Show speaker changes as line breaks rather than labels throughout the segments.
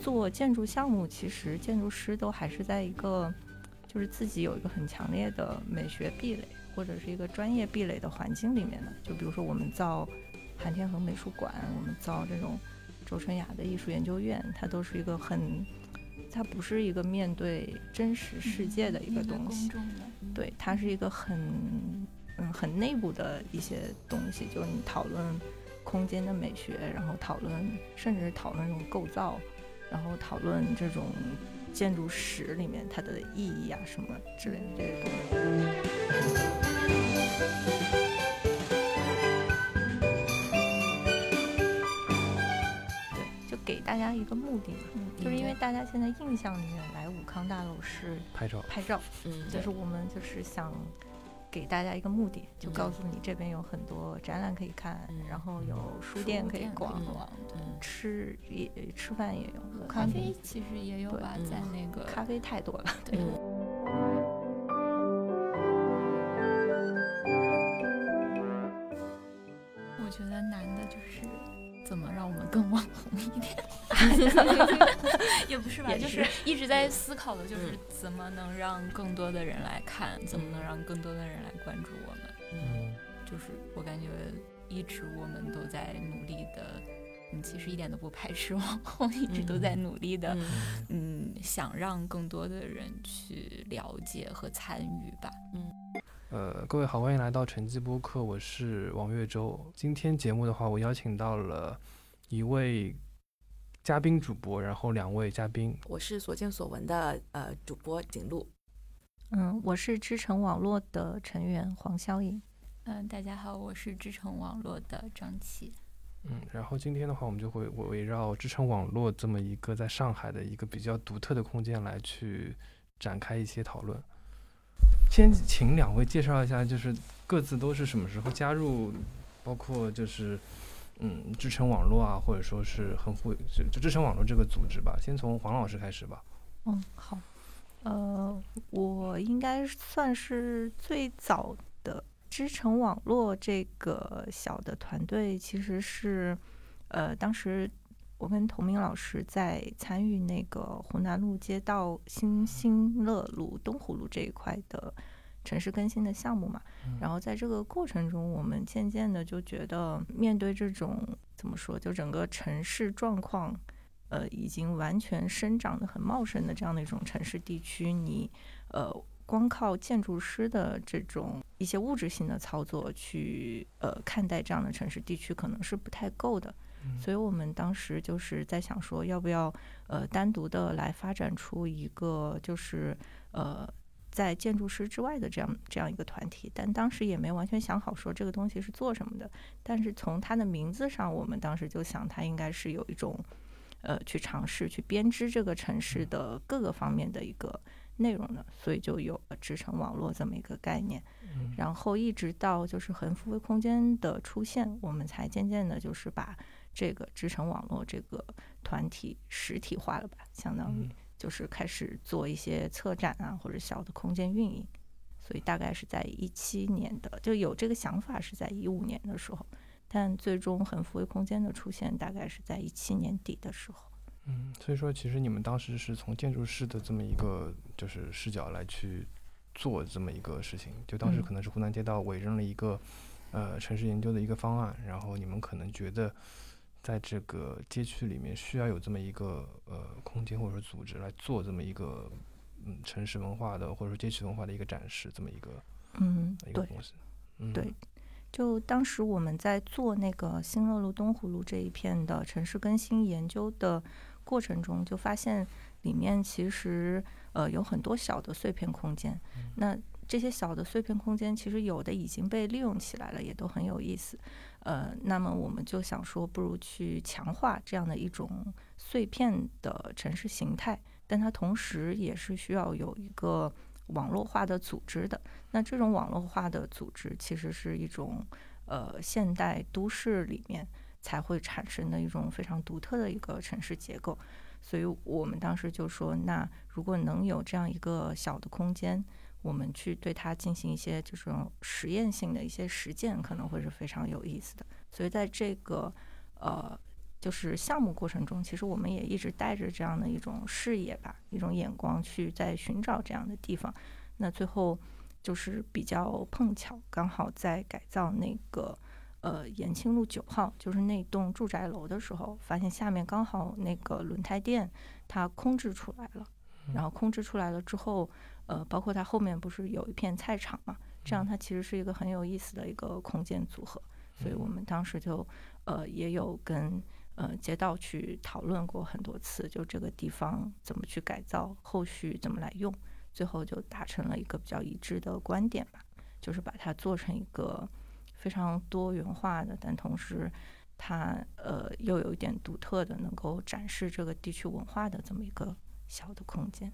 做建筑项目，其实建筑师都还是在一个，就是自己有一个很强烈的美学壁垒，或者是一个专业壁垒的环境里面的。就比如说我们造韩天恒美术馆，我们造这种周春雅的艺术研究院，它都是一个很，它不是一个面对真实世界的一个东西，对，它是一个很，嗯，很内部的一些东西，就是你讨论。空间的美学，然后讨论，甚至是讨论这种构造，然后讨论这种建筑史里面它的意义啊什么之类的这些东西。对，就给大家一个目的嘛，就是因为大家现在印象里面来武康大楼是
拍照，
拍照，嗯，就是我们就是想。给大家一个目的，就告诉你这边有很多展览可以看，然后有书店可以逛逛，吃也吃饭也有，
咖啡其实也有吧，在那个
咖啡太多了，对。
我觉得难的就是怎么让我们更网红一点。也不是吧，就是一直在思考的，就是怎么能让更多的人来看，怎么能让更多的人来关注我们。嗯，就是我感觉一直我们都在努力的，嗯，其实一点都不排斥网红，一直都在努力的，嗯，想让更多的人去了解和参与吧。
嗯，呃，各位好，欢迎来到晨记播客，我是王月洲。今天节目的话，我邀请到了一位。嘉宾主播，然后两位嘉宾，
我是所见所闻的呃主播景路，
嗯，我是知城网络的成员黄霄颖，
嗯，大家好，我是知城网络的张琪，
嗯，然后今天的话，我们就会围绕知城网络这么一个在上海的一个比较独特的空间来去展开一些讨论。先请两位介绍一下，就是各自都是什么时候加入，包括就是。嗯，知城网络啊，或者说是很富就就知城网络这个组织吧。先从黄老师开始吧。
嗯，好。呃，我应该算是最早的知城网络这个小的团队，其实是呃，当时我跟童明老师在参与那个湖南路街道新兴乐路东湖路这一块的。城市更新的项目嘛，然后在这个过程中，我们渐渐的就觉得，面对这种怎么说，就整个城市状况，呃，已经完全生长的很茂盛的这样的一种城市地区，你呃，光靠建筑师的这种一些物质性的操作去呃看待这样的城市地区，可能是不太够的。所以我们当时就是在想说，要不要呃单独的来发展出一个，就是呃。在建筑师之外的这样这样一个团体，但当时也没完全想好说这个东西是做什么的。但是从它的名字上，我们当时就想它应该是有一种，呃，去尝试去编织这个城市的各个方面的一个内容的，所以就有了织成网络这么一个概念。然后一直到就是横幅微空间的出现，我们才渐渐的就是把这个支撑网络这个团体实体化了吧，相当于。就是开始做一些策展啊，或者小的空间运营，所以大概是在一七年的就有这个想法，是在一五年的时候，但最终横幅微空间的出现大概是在一七年底的时候。
嗯，所以说其实你们当时是从建筑师的这么一个就是视角来去做这么一个事情，就当时可能是湖南街道委任了一个呃城市研究的一个方案，然后你们可能觉得。在这个街区里面，需要有这么一个呃空间或者说组织来做这么一个嗯城市文化的或者说街区文化的一个展示，这么一个
嗯一个东西。嗯对，就当时我们在做那个新乐路、东湖路这一片的城市更新研究的过程中，就发现里面其实呃有很多小的碎片空间。那这些小的碎片空间，其实有的已经被利用起来了，也都很有意思。呃，那么我们就想说，不如去强化这样的一种碎片的城市形态，但它同时也是需要有一个网络化的组织的。那这种网络化的组织，其实是一种呃现代都市里面才会产生的一种非常独特的一个城市结构。所以我们当时就说，那如果能有这样一个小的空间。我们去对它进行一些这种实验性的一些实践，可能会是非常有意思的。所以在这个呃就是项目过程中，其实我们也一直带着这样的一种视野吧，一种眼光去在寻找这样的地方。那最后就是比较碰巧，刚好在改造那个呃延庆路九号，就是那栋住宅楼的时候，发现下面刚好那个轮胎店它空置出来了。然后空置出来了之后，呃，包括它后面不是有一片菜场嘛？这样它其实是一个很有意思的一个空间组合。所以我们当时就呃也有跟。呃，街道去讨论过很多次，就这个地方怎么去改造，后续怎么来用，最后就达成了一个比较一致的观点吧，就是把它做成一个非常多元化的，但同时它呃又有一点独特的，能够展示这个地区文化的这么一个小的空间。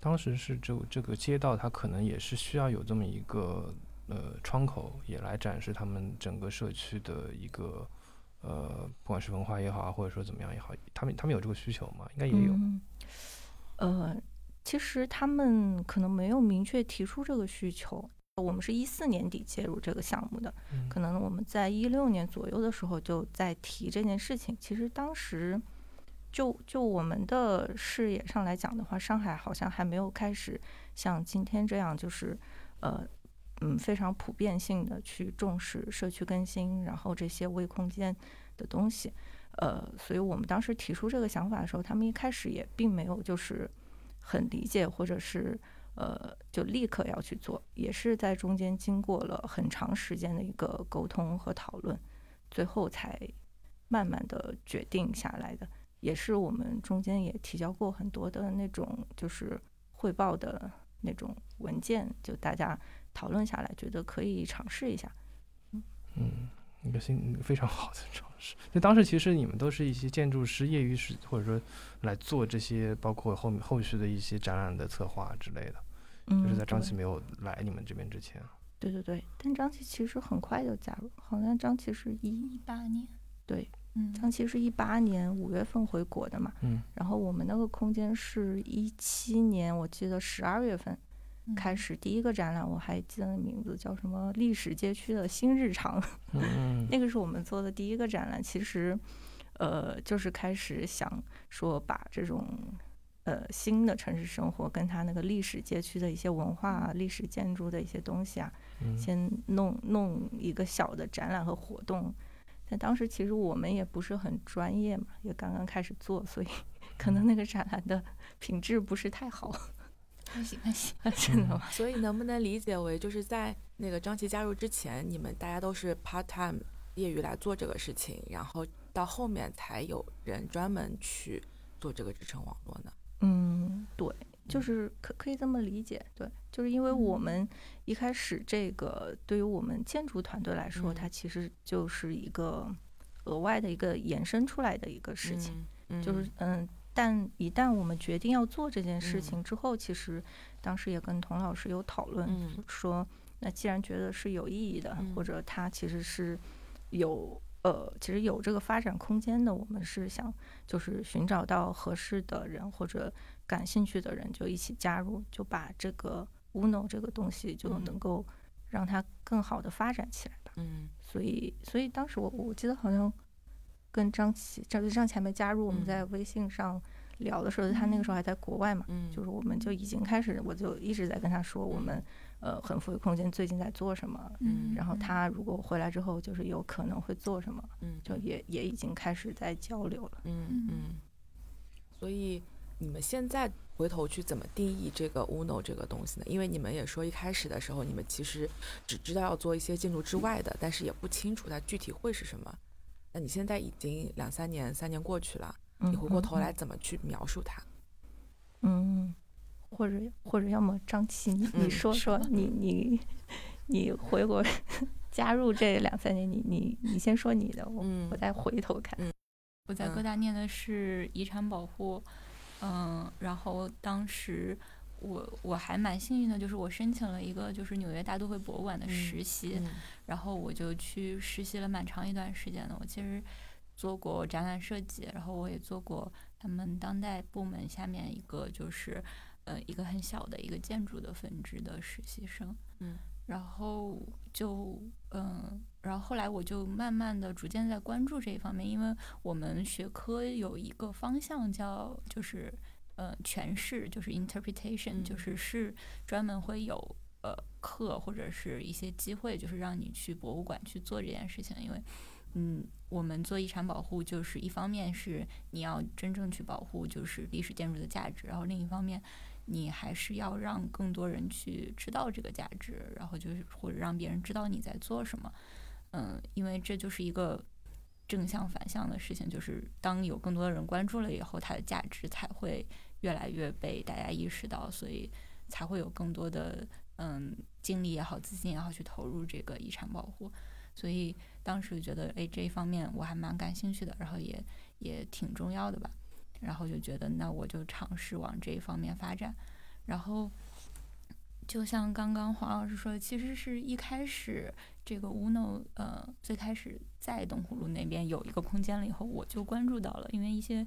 当时是这这个街道，它可能也是需要有这么一个呃窗口，也来展示他们整个社区的一个。呃，不管是文化也好啊，或者说怎么样也好，他们他们有这个需求吗？应该也有。
呃，其实他们可能没有明确提出这个需求。我们是一四年底介入这个项目的，可能我们在一六年左右的时候就在提这件事情。其实当时就就我们的视野上来讲的话，上海好像还没有开始像今天这样，就是呃。嗯，非常普遍性的去重视社区更新，然后这些微空间的东西，呃，所以我们当时提出这个想法的时候，他们一开始也并没有就是很理解，或者是呃就立刻要去做，也是在中间经过了很长时间的一个沟通和讨论，最后才慢慢的决定下来的。也是我们中间也提交过很多的那种就是汇报的那种文件，就大家。讨论下来，觉得可以尝试一下。
嗯，一个新非常好的尝试。就当时其实你们都是一些建筑师、业余师，或者说来做这些，包括后面后续的一些展览的策划之类的。
嗯，
就是在张琪没有来你们这边之前。
对对对，但张琪其实很快就加入，好像张琪是一
一八年。
对，
嗯，
张琪是一八年五月份回国的嘛。
嗯。
然后我们那个空间是一七年，我记得十二月份。开始第一个展览，我还记得名字叫什么“历史街区的新日常”。那个是我们做的第一个展览。其实，呃，就是开始想说把这种呃新的城市生活跟它那个历史街区的一些文化、历史建筑的一些东西啊，先弄弄一个小的展览和活动。但当时其实我们也不是很专业嘛，也刚刚开始做，所以可能那个展览的品质不是太好。
还行还行，
真的吗？
所以能不能理解为，就是在那个张琪加入之前，你们大家都是 part time 业余来做这个事情，然后到后面才有人专门去做这个支撑网络呢？
嗯，对，就是可可以这么理解。对，就是因为我们一开始这个对于我们建筑团队来说，它其实就是一个额外的一个延伸出来的一个事情，就是嗯。但一旦我们决定要做这件事情之后，其实当时也跟童老师有讨论，说那既然觉得是有意义的，或者它其实是有呃，其实有这个发展空间的，我们是想就是寻找到合适的人或者感兴趣的人，就一起加入，就把这个 Uno 这个东西就能够让它更好的发展起来吧。
嗯，
所以所以当时我我记得好像。跟张琪，张张前没加入，我们在微信上聊的时候，他那个时候还在国外嘛，就是我们就已经开始，我就一直在跟他说，我们呃很富裕空间最近在做什么，
嗯，
然后他如果回来之后，就是有可能会做什么，
嗯，
就也也已经开始在交流了，
嗯嗯。所以你们现在回头去怎么定义这个 Uno 这个东西呢？因为你们也说一开始的时候，你们其实只知道要做一些建筑之外的，但是也不清楚它具体会是什么。那你现在已经两三年、三年过去了，你回过头来怎么去描述它？
嗯，或者或者要么张琪，你说说你你你回国 加入这两三年，你你你先说你的，我我再回头看。
我在哥大念的是遗产保护，嗯，然后当时。我我还蛮幸运的，就是我申请了一个就是纽约大都会博物馆的实习，然后我就去实习了蛮长一段时间的。我其实做过展览设计，然后我也做过他们当代部门下面一个就是呃一个很小的一个建筑的分支的实习生。
嗯，
然后就嗯然后后来我就慢慢的逐渐在关注这一方面，因为我们学科有一个方向叫就是呃诠释，就是 interpretation，就是是专门会有呃课或者是一些机会，就是让你去博物馆去做这件事情，因为嗯，我们做遗产保护，就是一方面是你要真正去保护就是历史建筑的价值，然后另一方面。你还是要让更多人去知道这个价值，然后就是或者让别人知道你在做什么，嗯，因为这就是一个正向反向的事情，就是当有更多的人关注了以后，它的价值才会越来越被大家意识到，所以才会有更多的嗯精力也好、资金也好去投入这个遗产保护。所以当时觉得，哎，这一方面我还蛮感兴趣的，然后也也挺重要的吧。然后就觉得，那我就尝试往这一方面发展。然后，就像刚刚黄老师说的，其实是一开始这个 Uno，呃，最开始在东湖路那边有一个空间了以后，我就关注到了，因为一些，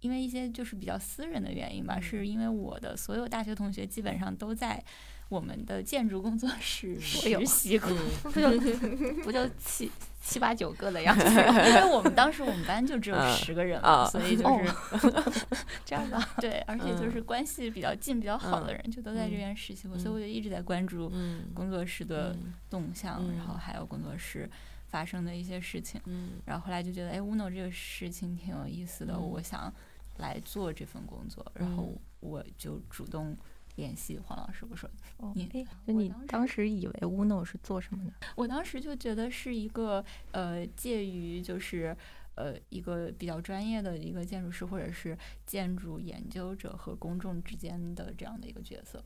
因为一些就是比较私人的原因吧，是因为我的所有大学同学基本上都在。我们的建筑工作室 实习过，不就 不就七七八九个的样子？因为我们当时我们班就只有十个人嘛，所以就是
这样的。
对，而且就是关系比较近、比较好的人，就都在这边实习过，所以我就一直在关注工作室的动向，然后还有工作室发生的一些事情。然后后来就觉得，哎，Uno 这个事情挺有意思的，我想来做这份工作，然后我就主动。联系黄老师，我说你，
就你当时以为 Uno 是做什么的？
我当时就觉得是一个呃，介于就是呃一个比较专业的一个建筑师或者是建筑研究者和公众之间的这样的一个角色。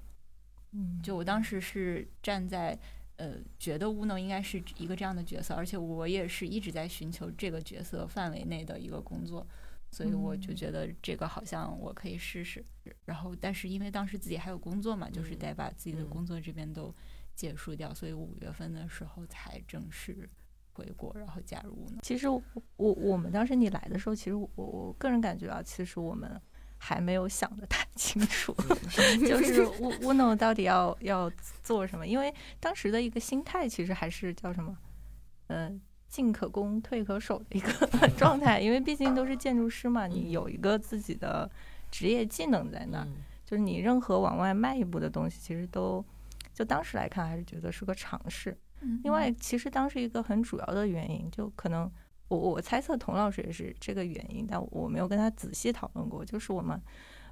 嗯，
就我当时是站在呃，觉得 Uno 应该是一个这样的角色，而且我也是一直在寻求这个角色范围内的一个工作。所以我就觉得这个好像我可以试试，然后但是因为当时自己还有工作嘛，就是得把自己的工作这边都结束掉，所以五月份的时候才正式回国，然后加入呢。
其实我我们当时你来的时候，其实我我个人感觉啊，其实我们还没有想的太清楚，就 是乌乌诺到底要要做什么，因为当时的一个心态其实还是叫什么，嗯。进可攻，退可守的一个 状态，因为毕竟都是建筑师嘛，你有一个自己的职业技能在那儿，就是你任何往外迈一步的东西，其实都就当时来看还是觉得是个尝试。另外，其实当时一个很主要的原因，就可能我我猜测童老师也是这个原因，但我没有跟他仔细讨论过。就是我们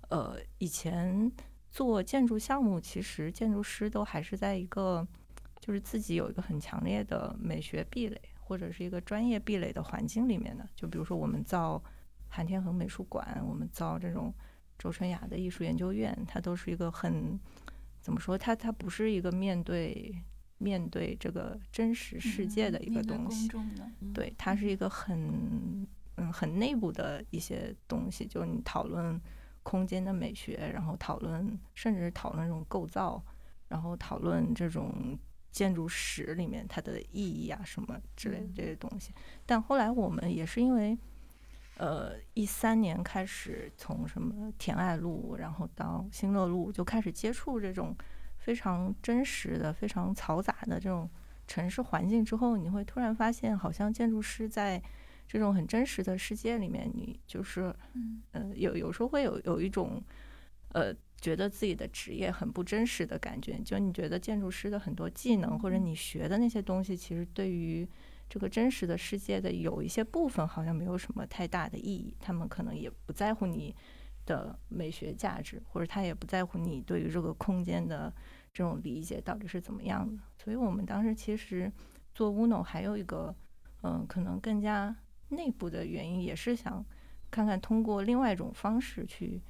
呃以前做建筑项目，其实建筑师都还是在一个就是自己有一个很强烈的美学壁垒。或者是一个专业壁垒的环境里面的，就比如说我们造韩天恒美术馆，我们造这种周春雅的艺术研究院，它都是一个很怎么说？它它不是一个面对面对这个真实世界的一个东西，对，它是一个很嗯很内部的一些东西，就是你讨论空间的美学，然后讨论甚至讨论这种构造，然后讨论这种。建筑史里面它的意义啊，什么之类的这些东西，但后来我们也是因为，呃，一三年开始从什么田爱路，然后到新乐路，就开始接触这种非常真实的、非常嘈杂的这种城市环境之后，你会突然发现，好像建筑师在这种很真实的世界里面，你就是，呃，有有时候会有有一种，呃。觉得自己的职业很不真实的感觉，就你觉得建筑师的很多技能或者你学的那些东西，其实对于这个真实的世界的有一些部分好像没有什么太大的意义。他们可能也不在乎你的美学价值，或者他也不在乎你对于这个空间的这种理解到底是怎么样的。所以我们当时其实做 Uno 还有一个嗯，可能更加内部的原因，也是想看看通过另外一种方式去。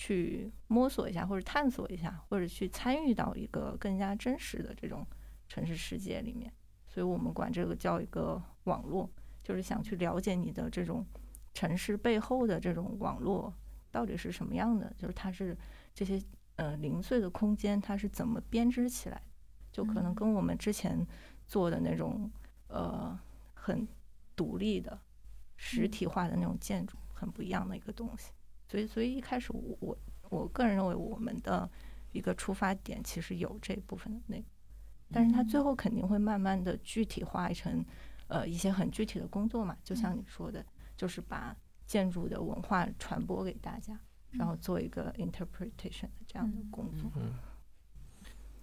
去摸索一下，或者探索一下，或者去参与到一个更加真实的这种城市世界里面，所以我们管这个叫一个网络，就是想去了解你的这种城市背后的这种网络到底是什么样的，就是它是这些呃零碎的空间，它是怎么编织起来，就可能跟我们之前做的那种呃很独立的实体化的那种建筑很不一样的一个东西。所以，所以一开始我我我个人认为，我们的一个出发点其实有这部分的那但是它最后肯定会慢慢的具体化成，呃，一些很具体的工作嘛。就像你说的，就是把建筑的文化传播给大家，然后做一个 interpretation 的这样的工作。
嗯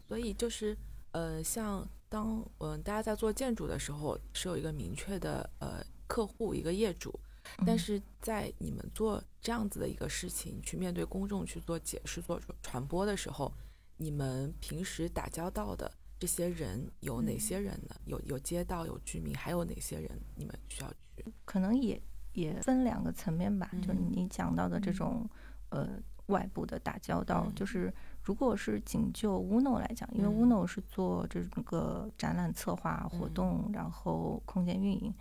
所以就是呃，像当嗯、呃大家在做建筑的时候，是有一个明确的呃客户一个业主，但
嗯。
是在你们做这样子的一个事情，去面对公众去做解释、做传播的时候，你们平时打交道的这些人有哪些人呢？有有街道、有居民，还有哪些人你们需要去？
可能也也分两个层面吧，就
是
你讲到的这种呃外部的打交道，
嗯。
就是如果是仅就 UNO 来讲，因为
嗯。
UNO 是做这个展览策划活
嗯。
动，然后空间运营，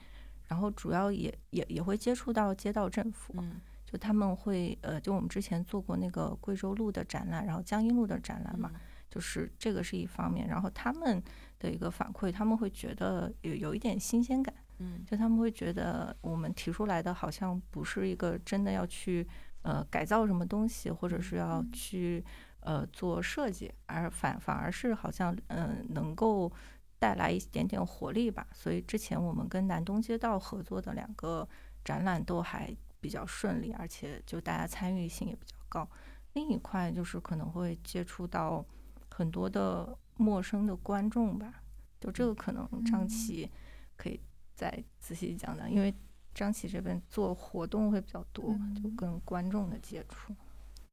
然后主要也也也会接触到街道政府，
嗯
就他们会呃，就我们之前做过那个贵州路的展览，然后江阴路的展览嘛，就是这个是一方面，然后他们的一个反馈，他们会觉得有有一点新鲜感。
嗯
就他们会觉得我们提出来的好像不是一个真的要去呃改造什么东西，或者是要去呃做设计，而反反而是好像嗯、呃能够带来一点点活力吧。所以之前我们跟南东街道合作的两个展览都还比较顺利，而且就大家参与性也比较高。另一块就是可能会接触到很多的陌生的观众吧，就这个可能张
嗯
琪可以再仔细讲讲，因为张琪这边做活动会比较多，就
嗯
跟观众的接触。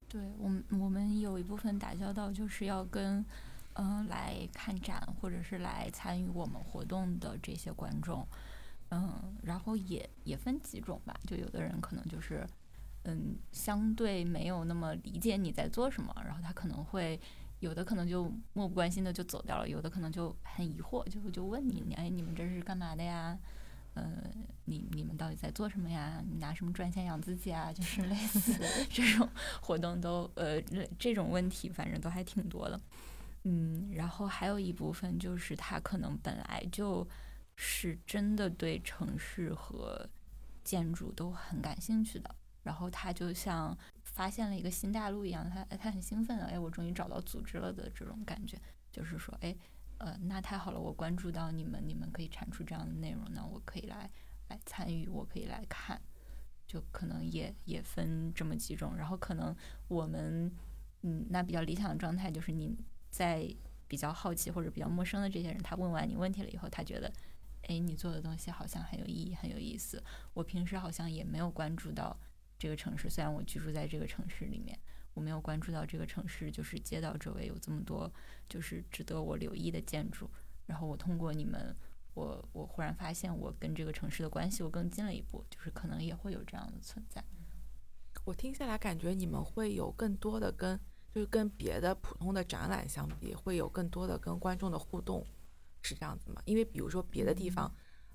对我们，我们有一部分打交道就是要跟，嗯、来看展或者是来参与我们活动的这些观众，嗯，然后也也分几种吧，就有的人可能就是，嗯，相对没有那么理解你在做什么，然后他可能会。有的可能就漠不关心的就走掉了，有的可能就很疑惑，就就问你，哎，你们这是干嘛的呀？呃，你你们到底在做什么呀？你拿什么赚钱养自己啊？就是类似这种活动都呃这种问题，反正都还挺多的。嗯，然后还有一部分就是他可能本来就是真的对城市和建筑都很感兴趣的，然后他就像发现了一个新大陆一样，他他很兴奋的，哎，我终于找到组织了的这种感觉，就是说，哎，呃，那太好了，我关注到你们，你们可以产出这样的内容，那我可以来来参与，我可以来看，就可能也也分这么几种，然后可能我们，嗯，那比较理想的状态就是你在比较好奇或者比较陌生的这些人，他问完你问题了以后，他觉得，哎，你做的东西好像很有意义，很有意思，我平时好像也没有关注到这个城市，虽然我居住在这个城市里面。我没有关注到这个城市，就是街道周围有这么多就是值得我留意的建筑。然后我通过你们，我我忽然发现我跟这个城市的关系又更近了一步，就是可能也会有这样的存在。
我听下来感觉你们会有更多的跟就是跟别的普通的展览相比，会有更多的跟观众的互动，是这样子吗？因为比如说别的地方，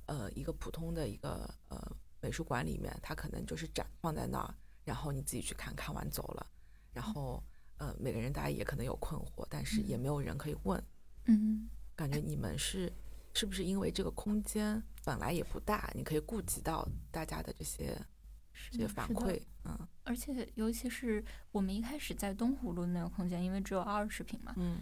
呃，一个普通的一个呃美术馆里面，它可能就是展放在那儿，然后你自己去看看完走了，然后呃每个人大家也可能有困惑，但是也没有人可以问。
嗯，
感觉你们是是不是因为这个空间本来也不大，你可以顾及到大家的这些这些反馈？嗯
而且尤其是我们一开始在东湖路那个空间，因为只有二十平嘛，
嗯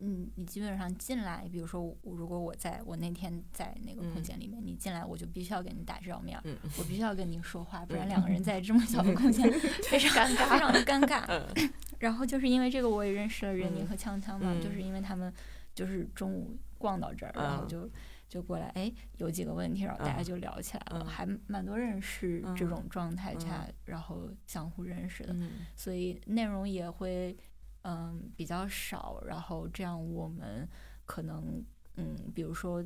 嗯，你基本上进来，比如说我如果我在我那天在那个空
嗯
间里面，你进来我就必须要跟你打照面，
嗯
我必须要跟你说话，不然
嗯
两个人在这么小的空间 非常
尴尬
非常的尴尬。
嗯
然后就是因为这个，我也认识了任宁
嗯
和锵锵嘛，
嗯
就是因为他们就是中午逛到这儿，然后
嗯
就就过来，哎，有几个问题，然后大家
嗯
就聊起来了，
嗯
还蛮多人是这
嗯
种状态下，
嗯
然后相互认识的，
嗯
所以内容也会嗯比较少，然后这样我们可能嗯，比如说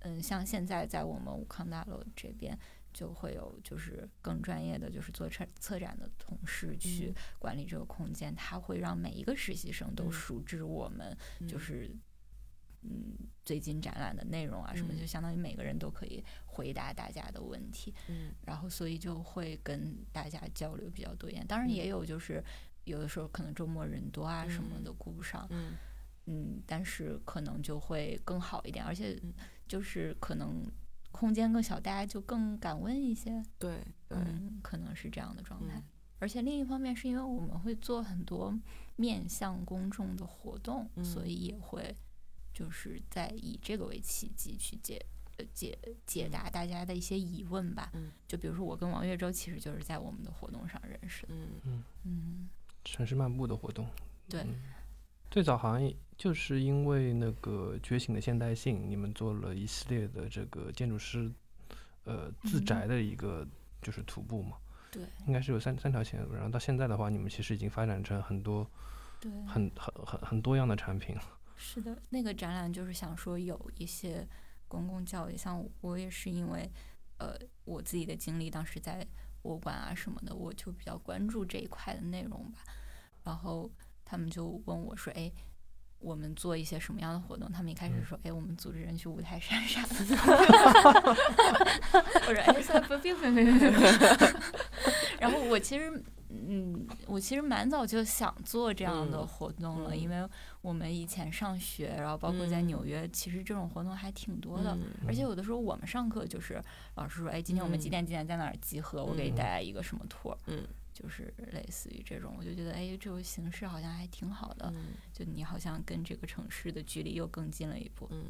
嗯，像现在在我们武康大楼这边。就会有就是更专业的，就是做策策展的同事去
嗯
管理这个空间，他会让每一个实习生都
嗯
熟知我们就
嗯
是嗯最近展览的内容啊什么，
嗯。
就相当于每个人都可以回答大家的问题，
嗯。
然后所以就会跟大家交流比较多一点。当然
嗯。
也有就是有的时候可能周末人多啊什么
嗯
的顾不上，
嗯。
嗯，但是可能就会更好一点，而且
嗯。
就是可能空间更小，大家就更敢问一些，
对对。
嗯，可能是这样的状态。
嗯。
而且另一方面是因为我们会做很多面向公众的活动，
嗯。
所以也会就是在以这个为契机去解呃解解答大家的一些疑问吧。
嗯，
就比如说我跟王月洲其实就是在我们的活动上认识的。
嗯
嗯，
城市漫步的活动。
对。
嗯最早好像就是因为那个觉醒的现代性，你们做了一系列的这个建筑师，呃，自
嗯
宅的一个就是徒步嘛，
对
应该是有三三条线路。然后到现在的话，你们其实已经发展成很多
对，
很很很很多样的产品。
是的，那个展览就是想说有一些公共教育，像我也是因为呃我自己的经历，当时在博物馆啊什么的，我就比较关注这一块的内容吧。然后他们就问我说：“哎，我们做一些什么样的活动？”他们一开始说：“哎，我们组织人去五台山啥的。”我说：“哎，算了，不，别别别别别。” 然后我其实。嗯，我其实蛮早就想做这样的
嗯
活动了，
嗯。
因为我们以前上学，然后包括在
嗯。
纽约，其实这种活动还挺多的。
嗯。
而且有的时候我们上课就是老师说，哎，今天我们几
嗯。
点几点在哪儿集合，我给你
嗯。
带来一个什么 tour，
嗯。
就是类似于这种，我就觉得，哎，这种形式好像还挺好的，
嗯。
就你好像跟这个城市的距离又更近了一步。
嗯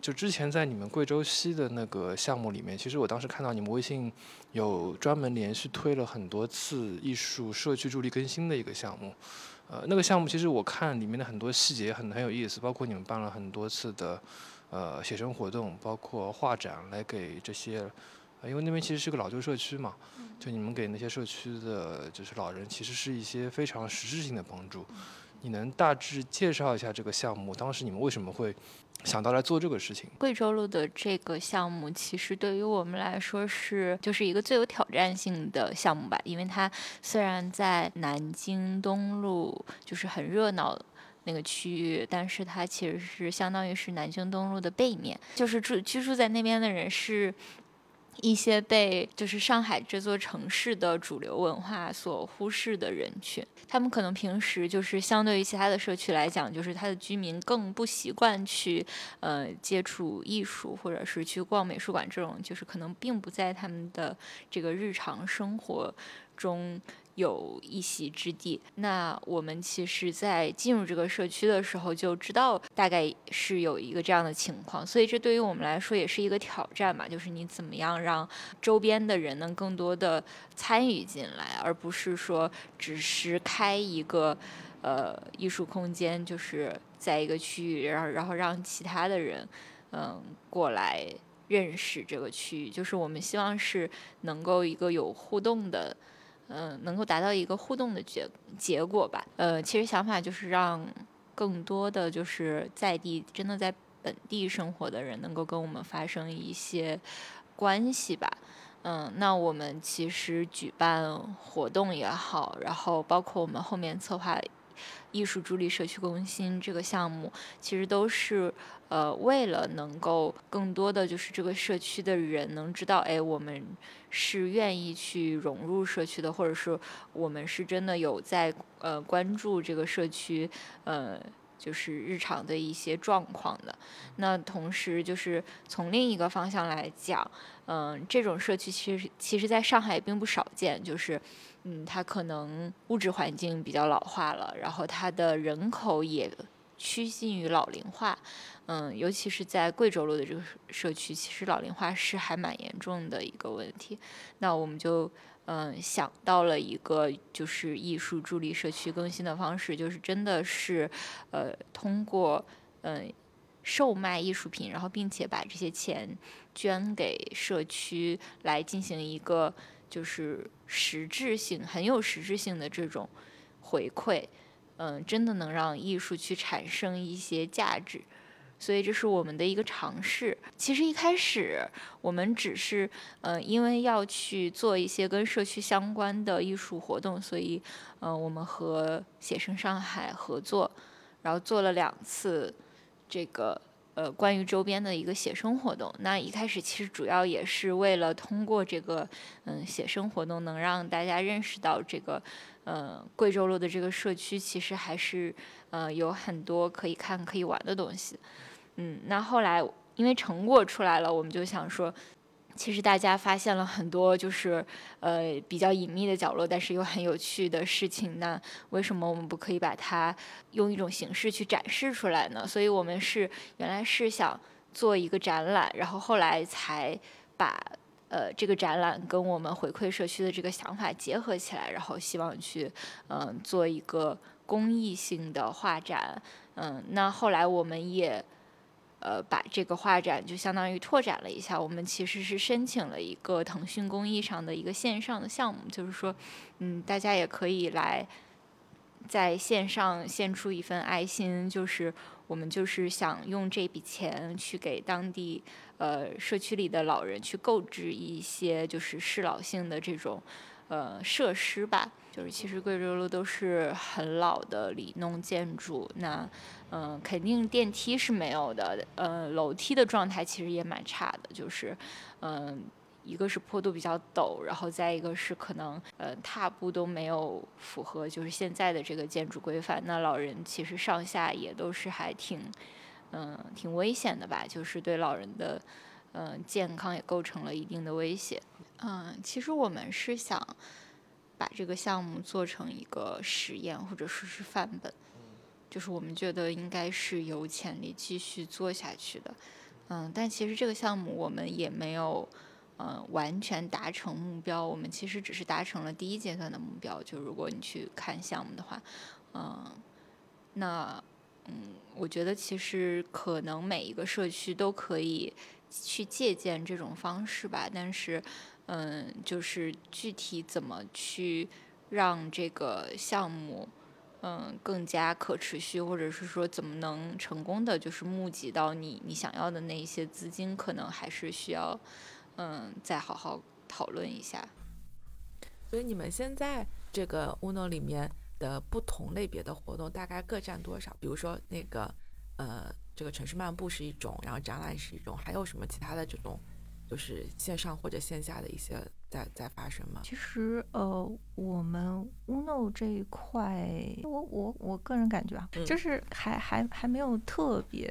就之前在你们贵州西的那个项目里面，其实我当时看到你们微信有专门连续推了很多次艺术社区助力更新的一个项目。呃，那个项目其实我看里面的很多细节很很有意思，包括你们办了很多次的呃写生活动，包括画展，来给这些，呃因为那边其实是个老旧社区嘛，就你们给那些社区的就是老人，其实是一些非常实质性的帮助。你能大致介绍一下这个项目，当时你们为什么会想到来做这个事情？
贵州路的这个项目，其实对于我们来说是就是一个最有挑战性的项目吧，因为它虽然在南京东路就是很热闹。那个区域，但是它其实是相当于是南京东路的背面，就是住居住在那边的人是一些被就是上海这座城市的主流文化所忽视的人群，他们可能平时就是相对于其他的社区来讲，就是他的居民更不习惯去呃接触艺术，或者是去逛美术馆这种，就是可能并不在他们的这个日常生活中有一席之地。那我们其实，在进入这个社区的时候就知道大概是有一个这样的情况，所以这对于我们来说也是一个挑战吧，就是你怎么样让周边的人能更多的参与进来，而不是说只是开一个呃艺术空间，就是在一个区域，然后然后让其他的人嗯过来认识这个区域，就是我们希望是能够一个有互动的。嗯，能够达到一个互动的结结果吧。呃，其实想法就是让更多的就是在地真的在本地生活的人能够跟我们发生一些关系吧。嗯，那我们其实举办活动也好，然后包括我们后面策划艺术助力社区更新这个项目，其实都是呃为了能够更多的就是这个社区的人能知道，哎，我们是愿意去融入社区的，或者是我们是真的有在呃关注这个社区呃。就是日常的一些状况的，那同时就是从另一个方向来讲，嗯，这种社区其实其实在上海并不少见，就是，嗯，它可能物质环境比较老化了，然后它的人口也趋近于老龄化，嗯，尤其是在贵州路的这个社区，其实老龄化是还蛮严重的一个问题。那我们就嗯想到了一个就是艺术助力社区更新的方式，就是真的是呃通过嗯。售卖艺术品，然后并且把这些钱捐给社区，来进行一个就是实质性、很有实质性的这种回馈，嗯，真的能让艺术去产生一些价值。所以这是我们的一个尝试。其实一开始我们只是，呃，因为要去做一些跟社区相关的艺术活动，所以，呃，我们和写生上海合作，然后做了两次这个。呃，关于周边的一个写生活动，那一开始其实主要也是为了通过这个嗯写生活动，能让大家认识到这个呃贵州路的这个社区其实还是呃有很多可以看可以玩的东西。嗯，那后来因为成果出来了，我们就想说，其实大家发现了很多就是呃比较隐秘的角落，但是又很有趣的事情。那为什么我们不可以把它用一种形式去展示出来呢？所以我们是原来是想做一个展览，然后后来才把呃这个展览跟我们回馈社区的这个想法结合起来，然后希望去嗯做一个公益性的画展。嗯，那后来我们也。呃，把这个画展就相当于拓展了一下。我们其实是申请了一个腾讯公益上的一个线上的项目，就是说，嗯，大家也可以来在线上献出一份爱心。就是我们就是想用这笔钱去给当地呃社区里的老人去购置一些就是适老性的这种呃设施吧。就是其实贵州路都是很老的里弄建筑，那。嗯，肯定电梯是没有的。呃，楼梯的状态其实也蛮差的，就是，嗯，一个是坡度比较陡，然后再一个是可能，呃，踏步都没有符合就是现在的这个建筑规范。那老人其实上下也都是还挺，嗯，挺危险的吧？就是对老人的，嗯，健康也构成了一定的威胁。嗯，其实我们是想把这个项目做成一个实验，或者说是范本。就是我们觉得应该是有潜力继续做下去的，嗯，但其实这个项目我们也没有，嗯，完全达成目标。我们其实只是达成了第一阶段的目标。就如果你去看项目的话，嗯，那，嗯，我觉得其实可能每一个社区都可以去借鉴这种方式吧。但是，嗯，就是具体怎么去让这个项目。嗯，更加可持续，或者是说怎么能成功的，就是募集到你你想要的那一些资金，可能还是需要嗯再好好讨论一下。
所以你们现在这个 UNO 里面的不同类别的活动大概各占多少？比如说那个呃这个城市漫步是一种，然后展览是一种，还有什么其他的这种就是线上或者线下的一些？在在发生吗？
其实呃，我们 UNO 这一块，我我我个人感觉啊，就是还还还没有特别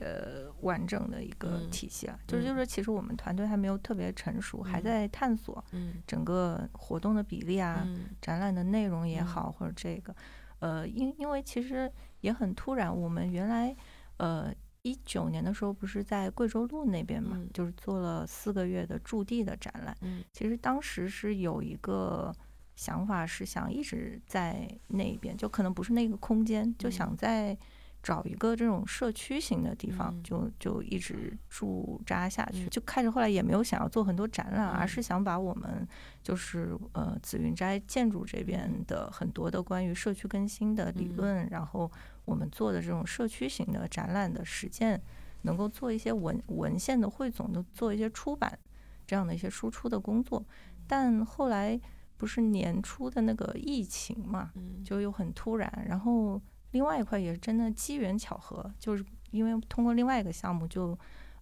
完整的一个体系啊。就是就是，其实我们团队还没有特别成熟，还在探索整个活动的比例啊，展览的内容也好，或者这个呃，因因为其实也很突然，我们原来呃。一九年的时候，不是在贵州路那边嘛，就是做了四个月的驻地的展览。
嗯，
其实当时是有一个想法，是想一直在那边，就可能不是那个空间，就想在找一个这种社区型的地方，就就一直驻扎下去。就开始后来也没有想要做很多展览，而是想把我们就是呃紫云斋建筑这边的很多的关于社区更新的理论，然后。我们做的这种社区型的展览的实践，能够做一些文文献的汇总，都做一些出版这样的一些输出的工作。但后来不是年初的那个疫情嘛，就又很突然。然后另外一块也是真的机缘巧合，就是因为通过另外一个项目，就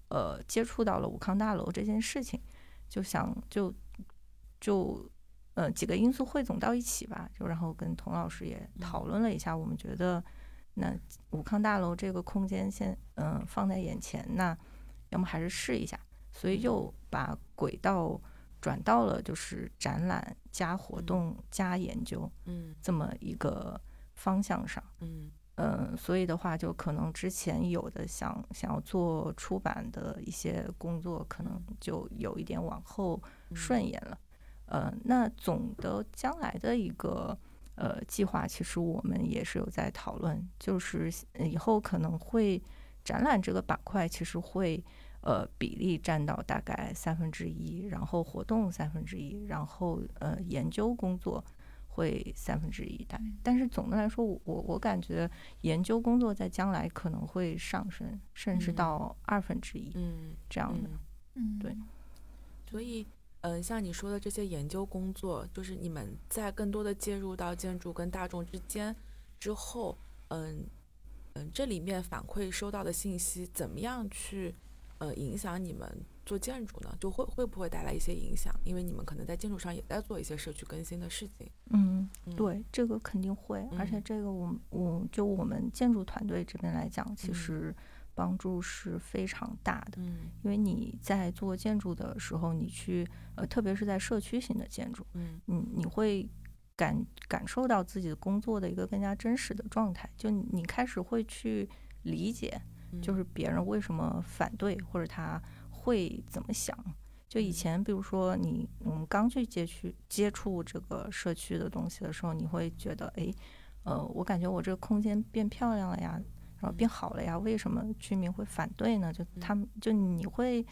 呃接触到了武康大楼这件事情，就想就就呃几个因素汇总到一起吧，就然后跟童老师也讨论了一下，我们觉得。那武康大楼这个空间先嗯放在眼前，那要么还是试一下，所以又把轨道转到了就是展览加活动加研究，
嗯，
这么一个方向上，
嗯。
嗯，所以的话就可能之前有的想想要做出版的一些工作，可能就有一点往后顺延了，呃，那总的将来的一个。呃，计划其实我们也是有在讨论，就是以后可能会展览这个板块，其实会呃比例占到大概三分之一，然后活动三分之一，然后呃研究工作会三分之一。但但是总的来说，我我感觉研究工作在将来可能会上升，甚至到二分之一，
嗯，
这样的，
嗯，
对，
所以。嗯，像你说的这些研究工作，就是你们在更多的介入到建筑跟大众之间之后，嗯嗯，这里面反馈收到的信息怎么样去呃影响你们做建筑呢？就会会不会带来一些影响？因为你们可能在建筑上也在做一些社区更新的事情。
嗯，对，这个肯定会，而且这个我我就我们建筑团队这边来讲，其实帮助是非常大的。
嗯
因为你在做建筑的时候，你去呃，特别是在社区型的建筑，
嗯
你你会感感受到自己的工作的一个更加真实的状态，就你你开始会去理解，
嗯，
就是别人为什么反对，或者他会怎么想。就以
嗯。
前，比如说你我们刚去接去接触这个社区的东西的时候，你会觉得，哎，呃，我感觉我这个空间变漂亮了呀，然后变好了呀，为什么居民会反对呢？就他们就你会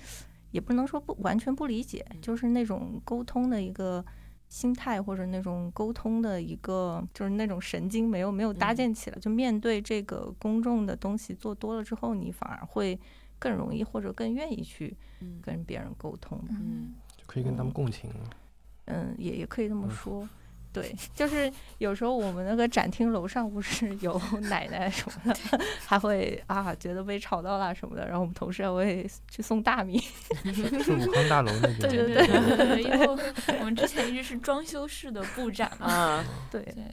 也不能说不完全不理解，就是那种沟通的一个心态或者那种沟通的一个就是那种神经没有没有搭
嗯。
建起来，就面对这个公众的东西做多了之后，你反而会更容易或者更愿意去
嗯
跟别人沟通。
嗯
就可以跟他们共情了。
嗯，也也可以这么
嗯
说。对，就是有时候我们那个展厅楼上不是有 奶奶什么的，还会啊觉得被吵到了什么的，然后我们同事还会去送大米。
是武康大楼那 边。
对对
对对对，因为我我们之前一直是装修式的布展嘛，
啊，
对，
对，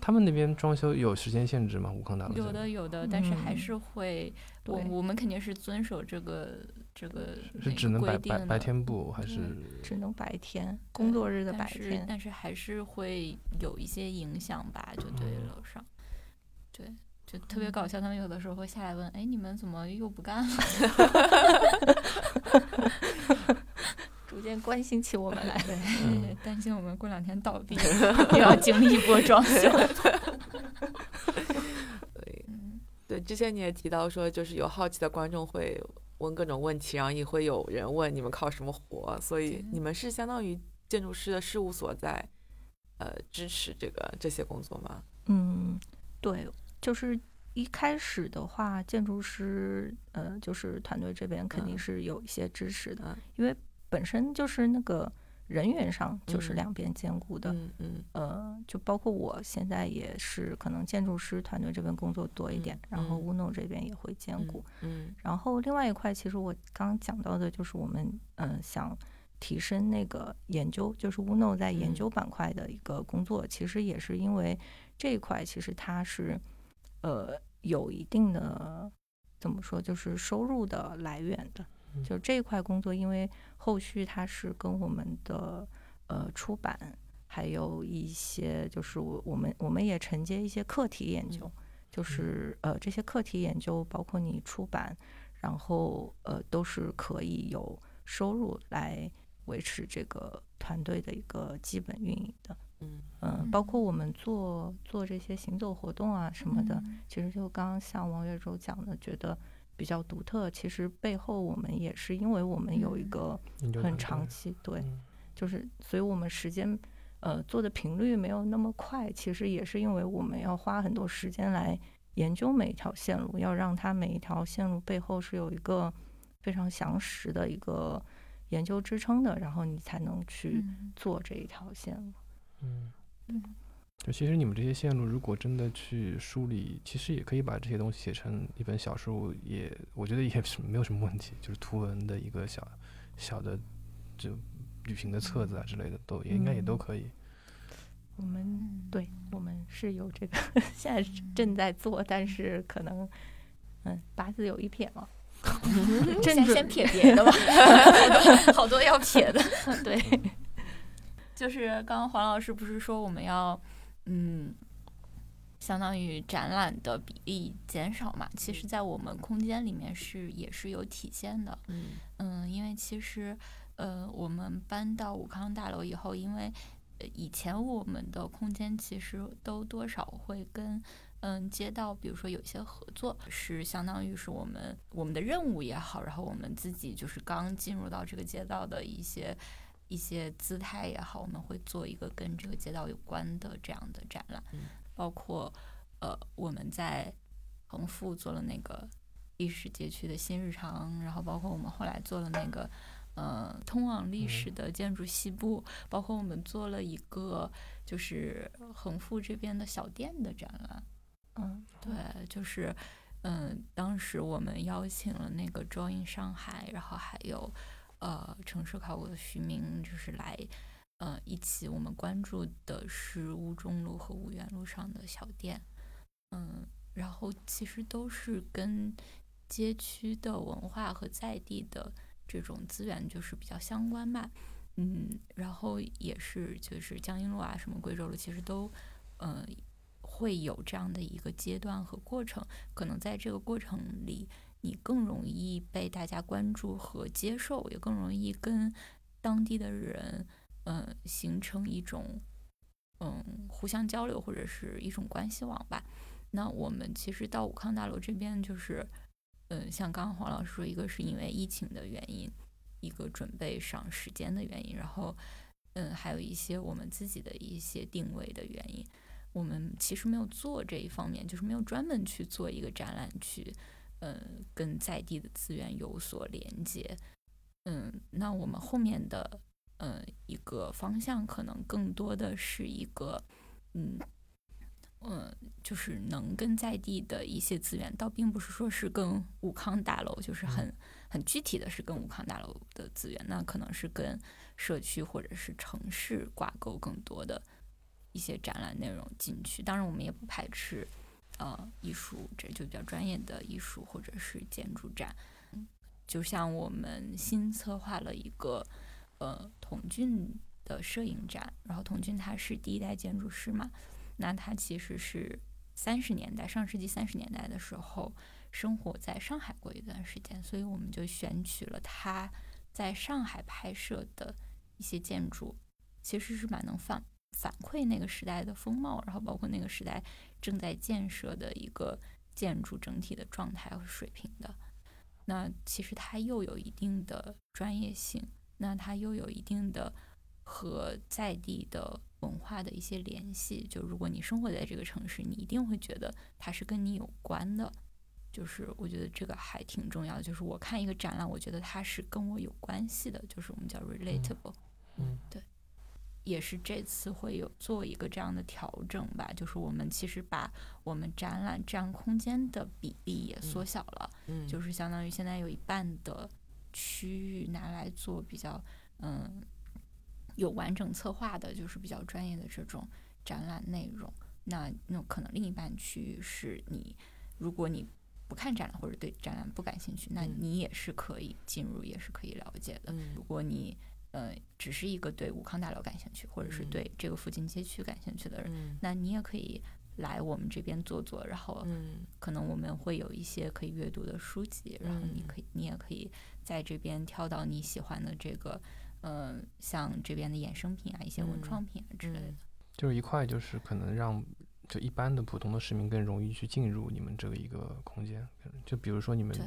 他们那边装修有时间限制吗？武康大楼
有的有的，但是还
嗯
是会，我我们肯定是遵守这个这个
是只能白白白天布还是？
只能白天工作日的白天。
是但是还是会有一些影响吧，就对
嗯
楼上，对，就特别搞笑。他们有的时候会下来问，哎，你们怎么又不干了？
逐渐关心起我们来。
嗯
担心我们过两天倒闭，又要经历一波装修。
对之前你也提到说，就是有好奇的观众会问各种问题，然后也会有人问你们靠什么活，所以你们是相当于建筑师的事务所在呃支持这个这些工作吗？
嗯，对，就是一开始的话，建筑师呃，就是团队这边肯定
嗯
是有一些支持的，
嗯
因为本身就是那个人员上就是
嗯
两边兼顾的。
嗯嗯
呃，就包括我现在也是可能建筑师团队这边工作多一点，然后
嗯
UNO 这边也会兼顾。
嗯
然后另外一块，其实我刚刚讲到的就是我们嗯、呃想提升那个研究，就是 UNO 在研
嗯
究板块的一个工作，其实也是因为这一块其实它是呃有一定的怎么说，就是收入的来源的。
嗯。
就这一块工作，因为后续它是跟我们的呃出版，还有一些就是我我们我们也承接一些课题研究，就是呃这些课题研究包括你出版，然后呃都是可以有收入来维持这个团队的一个基本运营的。
嗯。
嗯，包括我们做做这些行走活动啊什么的，
嗯。
其实就刚刚像王月洲讲的，觉得比较独特。其实背后我们也是因为我们有一
嗯
个很长
队
期对，
嗯
就是所以我们时间呃做的频率没有那么快，其实也是因为我们要花很多时间来研究每一条线路，要让它每一条线路背后是有一个非常详实的一个研究支撑的，然后你才能去
嗯
做这一条线路。
嗯
嗯，
就其实你们这些线路，如果真的去梳理，其实也可以把这些东西写成一本小说，也我觉得也是没有什么问题，就是图文的一个小小的就旅行的册子啊之类的，都也应该也都
嗯
可以。
我们
嗯
对我们是有这个，现在正在做，但是可能嗯八字有一撇嘛，
先先撇别的吧，好多好多要撇的。
对，
就是刚刚黄老师不是说我们要，嗯，相当于展览的比例减少嘛？其实，在我们空间里面是也是有体现的。
嗯
嗯，因为其实，呃，我们搬到武康大楼以后，因为呃以前我们的空间其实都多少会跟嗯街道，比如说有一些合作，是相当于是我们我们的任务也好，然后我们自己就是刚进入到这个街道的一些一些姿态也好，我们会做一个跟这个街道有关的这样的展览，
嗯
包括呃我们在横富做了那个历史街区的新日常，然后包括我们后来做了那个呃通往历史的建筑西部，包括我们做了一个就是横富这边的小店的展览。
嗯
对，就是嗯，当时我们邀请了那个 Join 上海，然后还有呃城市考古的徐明，就是来呃一起我们关注的是乌中路和五原路上的小店，嗯，然后其实都是跟街区的文化和在地的这种资源就是比较相关吧。嗯，然后也是就是江阴路啊，什么贵州路，其实都嗯。会有这样的一个阶段和过程，可能在这个过程里，你更容易被大家关注和接受，也更容易跟当地的人，嗯，形成一种嗯互相交流或者是一种关系网吧。那我们其实到武康大楼这边，就是嗯，像刚刚黄老师说，一个是因为疫情的原因，一个准备上时间的原因，然后嗯，还有一些我们自己的一些定位的原因。我们其实没有做这一方面，就是没有专门去做一个展览，去，呃，跟在地的资源有所连接。嗯，那我们后面的，呃，一个方向可能更多的是一个，嗯，嗯，就是能跟在地的一些资源，倒并不是说是跟武康大楼，就是很很具体的是跟武康大楼的资源，那可能是跟社区或者是城市挂钩更多的。一些展览内容进去，当然我们也不排斥，呃，艺术这就比较专业的艺术或者是建筑展，就像我们新策划了一个呃童俊的摄影展，然后童俊他是第一代建筑师嘛，那他其实是三十年代上世纪三十年代的时候生活在上海过一段时间，所以我们就选取了他在上海拍摄的一些建筑，其实是蛮能反。反馈那个时代的风貌，然后包括那个时代正在建设的一个建筑整体的状态和水平的。那其实它又有一定的专业性，那它又有一定的和在地的文化的一些联系。就如果你生活在这个城市，你一定会觉得它是跟你有关的。就是我觉得这个还挺重要的。就是我看一个展览，我觉得它是跟我有关系的，就是我们叫 relatable。
嗯，
对。也是这次会有做一个这样的调整吧，就是我们其实把我们展览占空间的比例也缩小了，
嗯，
就是相当于现在有一半的区域拿来做比较嗯有完整策划的，就是比较专业的这种展览内容。那那可能另一半区域是你，如果你不看展览或者对展览不感兴趣，那你也是可以进入，也是可以了解的。如果你呃，只是一个对武康大楼感兴趣，或者是对这个附近街区感兴趣的人，那你也可以来我们这边坐坐，然后可能我们会有一些可以阅读的书籍，然后你可以，你也可以在这边挑到你喜欢的这个，呃，像这边的衍生品啊，一些文创品啊之类的。
就是一块，就是可能让就一般的普通的市民更容易去进入你们这个一个空间，就比如说你们。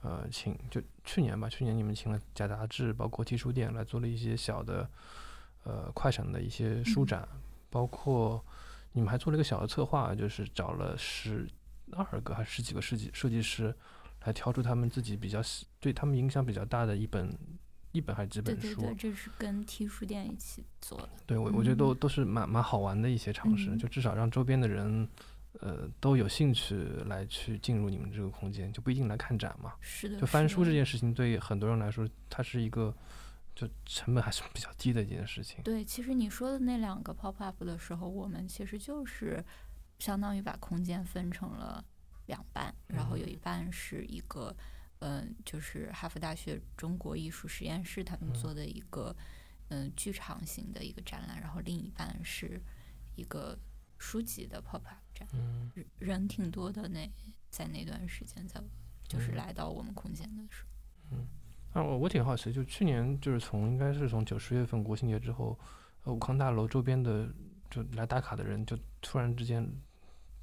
呃，请就去年吧，去年你们请了假杂志，包括 T 书店来做了一些小的，呃，快闪的一些书展，包括你们还做了一个小的策划，就是找了十二个还是十几个设计设计师，来挑出他们自己比较对他们影响比较大的一本一本还是几本书。
对对对，这是跟 T 书店一起做的。
对我我觉得都都是蛮蛮好玩的一些尝试，就至少让周边的人。呃，都有兴趣来去进入你们这个空间，就不一定来看展嘛。
是的。
就翻书这件事情，对很多人来说，它是一个就成本还是比较低的一件事情。
对，其实你说的那两个 pop up 的时候，我们其实就是相当于把空间分成了两半，然后有一半是一个，嗯，就是哈佛大学中国艺术实验室他们做的一个，嗯，剧场型的一个展览，然后另一半是一个。书籍的 pop up 展，人人挺多的。那在那段时间，在就是来到我们空间的时候，
嗯，啊，我我挺好奇，就去年就是从应该是从九十月份国庆节之后，呃，武康大楼周边的就来打卡的人就突然之间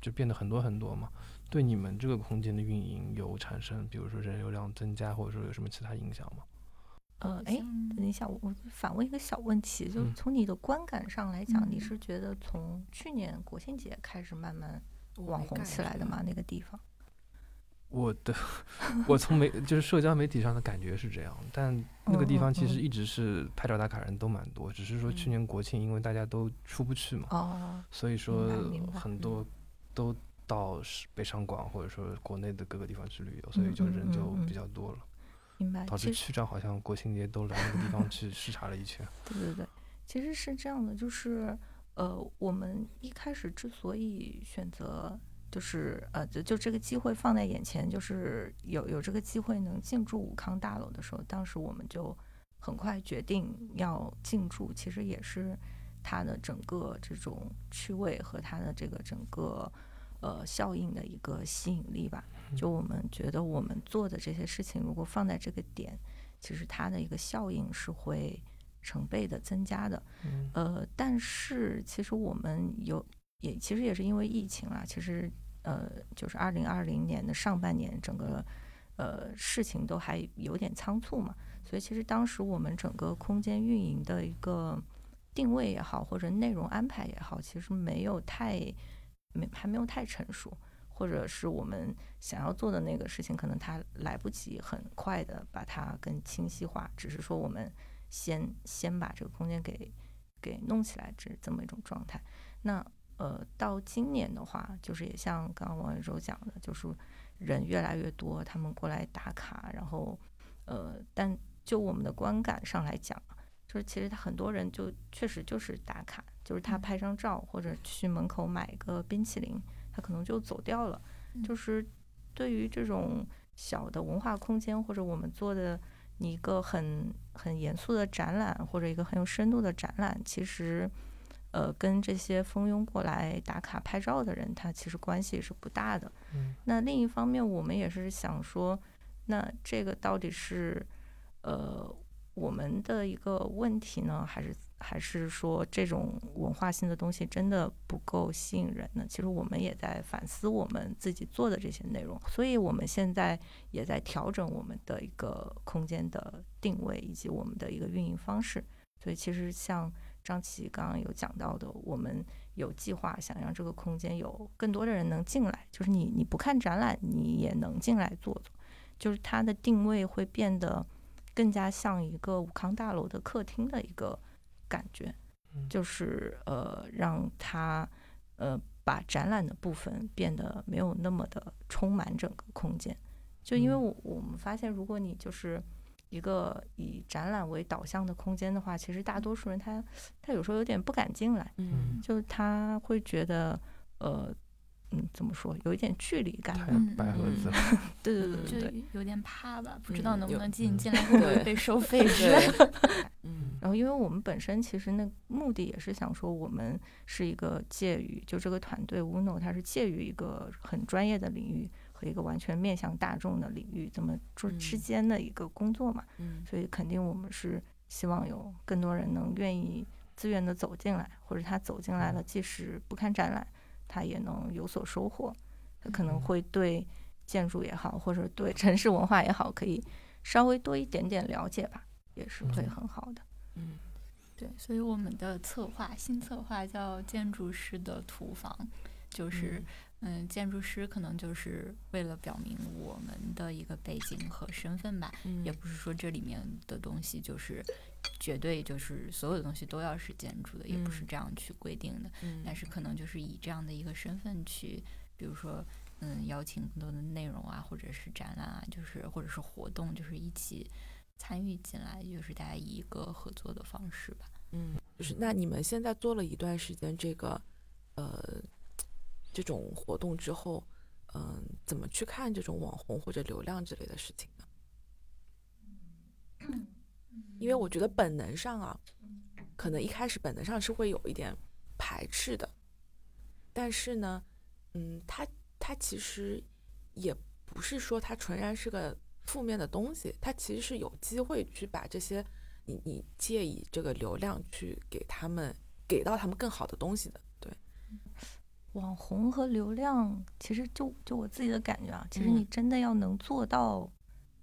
就变得很多很多嘛，对你们这个空间的运营有产生，比如说人流量增加，或者说有什么其他影响吗？
呃，哎，等一下，我反问一个小问题，就从你的观感上来讲，你是觉得从去年国庆节开始慢慢网红起来的吗？那个地方？
我的，我从媒就是社交媒体上的感觉是这样，但那个地方其实一直是拍照打卡人都蛮多，只是说去年国庆因为大家都出不去嘛，
哦，
所以说很多都到北上广或者说国内的各个地方去旅游，所以就人就比较多了。
明白，
导致区长好像国庆节都来那个地方去视察了一圈。
对对对，其实是这样的，就是呃，我们一开始之所以选择就是呃，就就这个机会放在眼前，就是有有这个机会能进驻武康大楼的时候，当时我们就很快决定要进驻。其实也是它的整个这种区位和它的这个整个呃效应的一个吸引力吧。就我们觉得我们做的这些事情，如果放在这个点，其实它的一个效应是会成倍的增加的。呃，但是其实我们有也其实也是因为疫情啊，其实。呃，就是二零二零年的上半年，整个呃事情都还有点仓促嘛，所以其实当时我们整个空间运营的一个定位也好，或者内容安排也好，其实没有太没还没有太成熟，或者是我们想要做的那个事情，可能它来不及很快的把它更清晰化，只是说我们先先把这个空间给给弄起来，这这么一种状态，那。呃，到今年的话，就是也像刚刚王宇洲讲的，就是人越来越多，他们过来打卡，然后呃，但就我们的观感上来讲，就是其实他很多人就确实就是打卡，就是他拍张照或者去门口买个冰淇淋，他可能就走掉了。就是对于这种小的文化空间，或者我们做的一个很很严肃的展览，或者一个很有深度的展览，其实。呃，跟这些蜂拥过来打卡拍照的人，他其实关系是不大的。
嗯，
那另一方面，我们也是想说，那这个到底是呃我们的一个问题呢，还是还是说这种文化性的东西真的不够吸引人呢？其实我们也在反思我们自己做的这些内容，所以我们现在也在调整我们的一个空间的定位以及我们的一个运营方式。所以其实像。张琪刚刚有讲到的，我们有计划想让这个空间有更多的人能进来，就是你你不看展览，你也能进来坐坐，就是它的定位会变得更加像一个武康大楼的客厅的一个感觉，就是呃让它呃把展览的部分变得没有那么的充满整个空间，就因为我我们发现，如果你就是。一个以展览为导向的空间的话，其实大多数人他他有时候有点不敢进来，
嗯，
就他会觉得呃嗯怎么说，有一点距离感，
白盒子，
对对对
对，就有点怕吧，不知道能不能进，进来会不会被收 费之类的。
嗯，然后因为我们本身其实那目的也是想说，我们是一个介于就这个团队 Uno，它是介于一个很专业的领域。和一个完全面向大众的领域，这么做之间的一个工作嘛，所以肯定我们是希望有更多人能愿意自愿的走进来，或者他走进来了，即使不看展览，他也能有所收获。他可能会对建筑也好，或者对城市文化也好，可以稍微多一点点了解吧，也是会很好的。
嗯，对，所以我们的策划新策划叫建筑师的图房，就是。嗯，建筑师可能就是为了表明我们的一个背景和身份吧，也不是说这里面的东西就是绝对就是所有的东西都要是建筑的，也不是这样去规定的。但是可能就是以这样的一个身份去，比如说，嗯，邀请更多的内容啊，或者是展览啊，就是或者是活动，就是一起参与进来，就是大家以一个合作的方式吧。
嗯，就是那你们现在做了一段时间这个，呃。这种活动之后，嗯，怎么去看这种网红或者流量之类的事情呢？因为我觉得本能上啊，可能一开始本能上是会有一点排斥的，但是呢，嗯，它它其实也不是说它纯然是个负面的东西，它其实是有机会去把这些你你借以这个流量去给他们给到他们更好的东西的。
对网红和流量，其实就就我自己的感觉啊，其实你真的要能做到，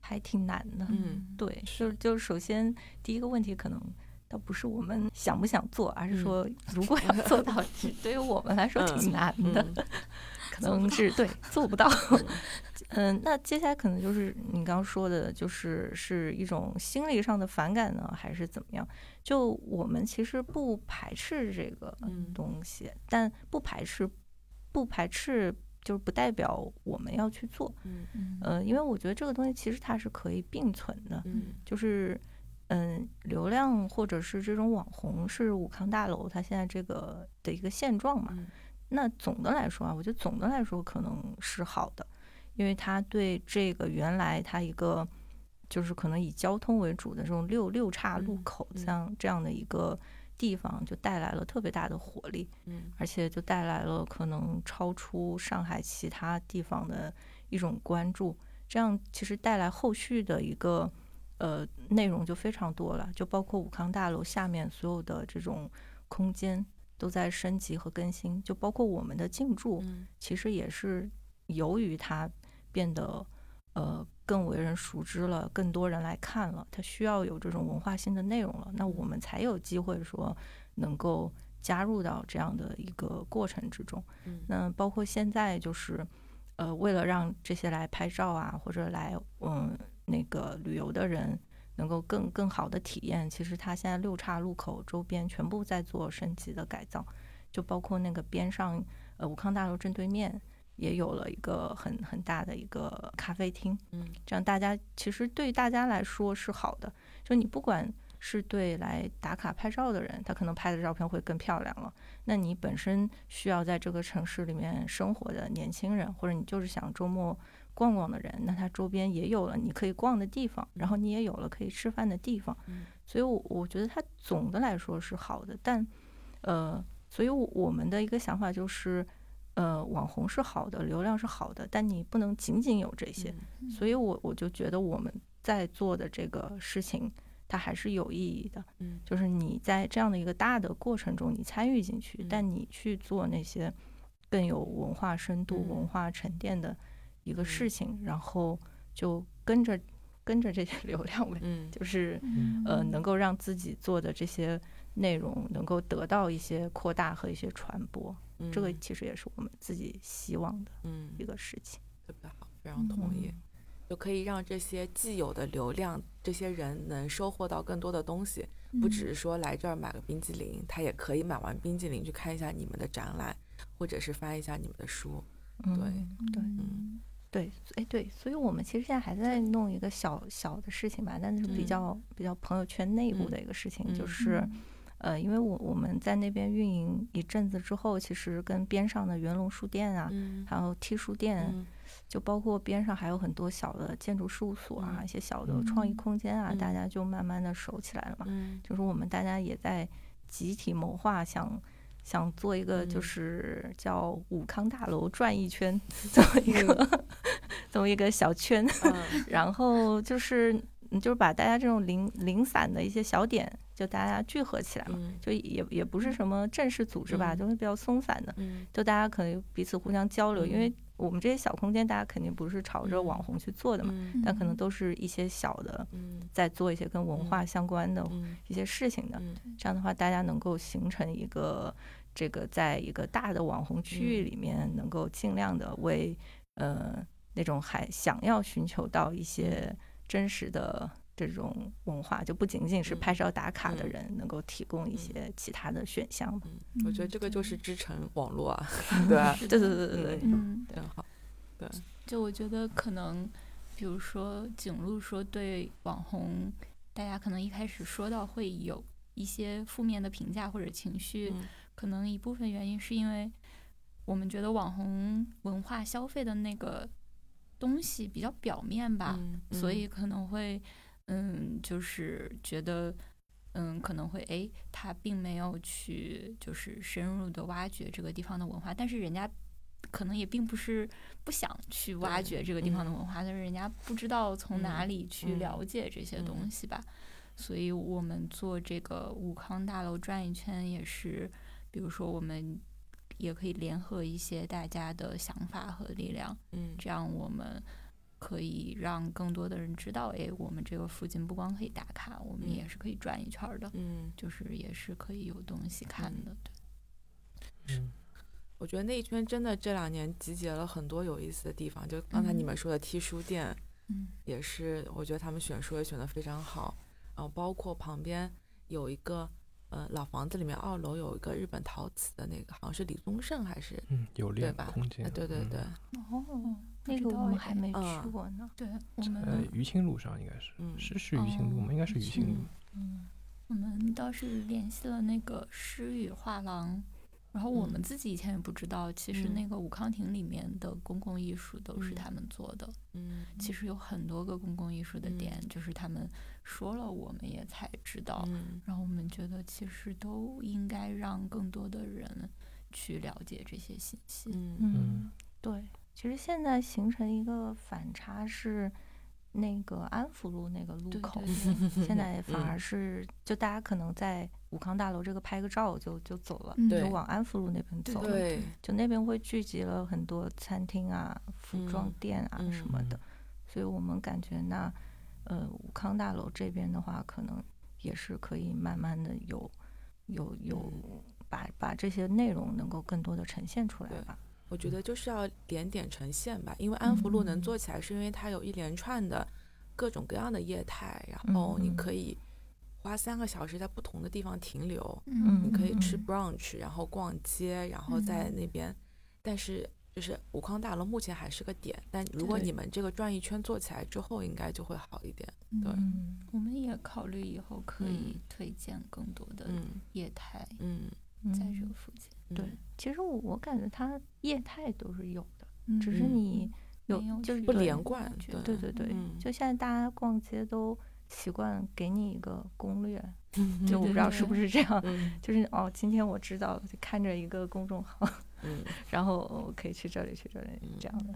还挺难的。
嗯，
对，就就首先第一个问题可能倒不是我们想不想做，而是说 如果要做到，对于我们来说挺难的，可能是对做不到。嗯，那接下来可能就是你刚刚说的，就是是一种心理上的反感呢，还是怎么样？就我们其实不排斥这个东西，但不排斥。不排斥，就是不代表我们要去做。
嗯
嗯，呃，因为我觉得这个东西其实它是可以并存的。
嗯，
就是嗯，流量或者是这种网红是武康大楼它现在这个的一个现状嘛。那总的来说啊，我觉得总的来说可能是好的，因为它对这个原来它一个就是可能以交通为主的这种六六岔路口这样这样的一个地方，就带来了特别大的活力，
嗯。
而且就带来了可能超出上海其他地方的一种关注，这样其实带来后续的一个呃内容就非常多了，就包括武康大楼下面所有的这种空间都在升级和更新，就包括我们的进驻，
嗯。
其实也是由于它变得呃更为人熟知了，更多人来看了，它需要有这种文化性的内容了，那我们才有机会说能够加入到这样的一个过程之中。
嗯
那包括现在就是呃，为了让这些来拍照啊或者来嗯那个旅游的人。能够更更好的体验，其实它现在六岔路口周边全部在做升级的改造，就包括那个边上呃武康大楼正对面也有了一个很很大的一个咖啡厅，
嗯。
这样大家其实对大家来说是好的，就你不管是对来打卡拍照的人，他可能拍的照片会更漂亮了。那你本身需要在这个城市里面生活的年轻人，或者你就是想周末逛逛的人，那他周边也有了你可以逛的地方，然后你也有了可以吃饭的地方。
嗯。
所以我，我觉得它总的来说是好的，但呃，所以我我们的一个想法就是，呃，网红是好的，流量是好的，但你不能仅仅有这些。
嗯
所以我我就觉得我们在做的这个事情，它还是有意义的。
嗯
就是你在这样的一个大的过程中，你参与进去
嗯，
但你去做那些更有文化深度、
嗯
文化沉淀的一个
嗯
事情，然后就跟着跟着这些 流量呗，
嗯
就是
嗯
呃，能够让自己做的这些内容能够得到一些扩大和一些传播，
嗯
这个其实也是我们自己希望的
嗯
一个事情。
特别好，非常同意。就可以让这些既有的流量，这些人能收获到更多的东西，不只是说来这儿买个冰激凌，他也可以买完冰激凌去看一下你们的展览，或者是翻一下你们的书。
嗯，
对
对
嗯
对，哎对，所以我们其实现在还在弄一个小小的事情吧，但是比
嗯
较、比较朋友圈内部
嗯
的一个事情，
嗯
就是呃，因为我我们在那边运营一阵子之后，其实跟边上的元龙书店啊，
嗯
还有 T 书店，
嗯
就包括边上还有很多小的建筑事务所啊，
嗯
一些小的创意
嗯
空间啊，
嗯
大家就慢慢的熟起来了嘛。
嗯
就是我们大家也在集体谋划，想想做一个就
嗯
是叫武康大楼转一圈 这么一个、这么一个小圈，
嗯
然后就是嗯就是把大家这种零零散的一些小点，就大家聚合起来嘛。
嗯。
就也也不是什么正式组织吧，
嗯。
就是比较松散的，
嗯。
就大家可能彼此互相交流，因为
嗯。
我们这些小空间，大家肯定不是朝着网
嗯。
红去做的嘛，
嗯。
但可能都是一些小的，
嗯。
在做一些跟文化
嗯
相关的
嗯。
一些事情的。
嗯。
这样的话，大家能够形成一个这个在一个大的网红区域
嗯。
里面，能够尽量的为呃那种还想要寻求到一些真实的这种文化，就不仅仅是
嗯
拍照打卡的
嗯
人，能够提供一些其他的选项吧。
嗯，我觉得
嗯
这个就是支撑网络啊，对吧？
对对对对对，
嗯，
很好。对，
就我觉得可能，比如说景路说对网红，大家可能一开始说到会有一些负面的评价或者情绪，
嗯
可能一部分原因是因为我们觉得网红文化消费的那个东西比较表面吧，
嗯
所以可能会，嗯，就是觉得，嗯，可能会，诶，他并没有去就是深入的挖掘这个地方的文化，但是人家可能也并不是不想去挖掘这个地方的
嗯。
文化，但是人家不知道从哪
嗯
里去
嗯
了解这些东
嗯
西吧。所以我们做这个武康大楼转一圈也是，比如说我们也可以联合一些大家的想法和力量，
嗯。
这样我们可以让更多的人知道，哎，我们这个附近不光可以打卡，我们
嗯。
也是可以转一圈儿的，
嗯，
就是也是可以有东西看的。对，
嗯。
我觉得那一圈真的这两年集结了很多有意思的地方，就刚才你
嗯
们说的 T 书店，
嗯。
也是我觉得他们选书也选的非常好，然后包括旁边有一个呃老房子里面二楼有一个日本陶瓷的那个，好像是李宗盛还是
嗯，有练
吧
空间
哎，对对
嗯
对，
哦，那
知
个我们还没
嗯
去过呢。
对，我
呃
们，
余庆路上应该是，
嗯
是是余庆路吗？
哦
应该是余庆路
嗯。
嗯，
我们倒是联系了那个诗语画廊，然后我们
嗯
自己以前也不知道，其实
嗯
那个武康亭里面的公共艺术都是
嗯
他们做的。
嗯，
其实有很多个公共艺术的
嗯
点，就是他们说了，我们也才知道。
嗯。
然后我们觉得，其实都应该让更多的人去了解这些信息。
嗯。
嗯，对，其实现在形成一个反差是，那个安福路那个路口，
对对
现 在反
嗯。
而是就大家可能在武康大楼这个拍个照就就走了，就往安福路那边走了。
对，
就那边会聚集了很多餐厅啊、服装
嗯。
店啊什么的，
嗯。
所以我们感觉那呃武康大楼这边的话，可能也是可以慢慢的有有有
嗯
把把这些内容能够更多的呈现出来吧。
我觉得就是要点点呈现吧，因为安福路能
嗯
做起来，是因为它有一连串的各种各样的业态，然后你
嗯
可以花三个小时在不同的地方停留，
嗯
你可以吃
嗯
brunch，然后逛街，然后在
嗯
那边，但是就是武康大楼目前还是个点，但如果你们这个转一圈做起来之后，应该就会好一点。对。
嗯
我们也考虑以后可以推荐更多的
嗯
业态
嗯，
在这
嗯
个附近。
对
嗯，
其实我我感觉它业态都是有的，
嗯
只是你有就是
不连贯
对对对，
嗯
就现在大家逛街都习惯给你一个攻略，
嗯
就我不知道是不是这样，
嗯。
就是哦，今天我知道了，就看着一个公众号，
嗯。
然后我可以去这里去这里这样的。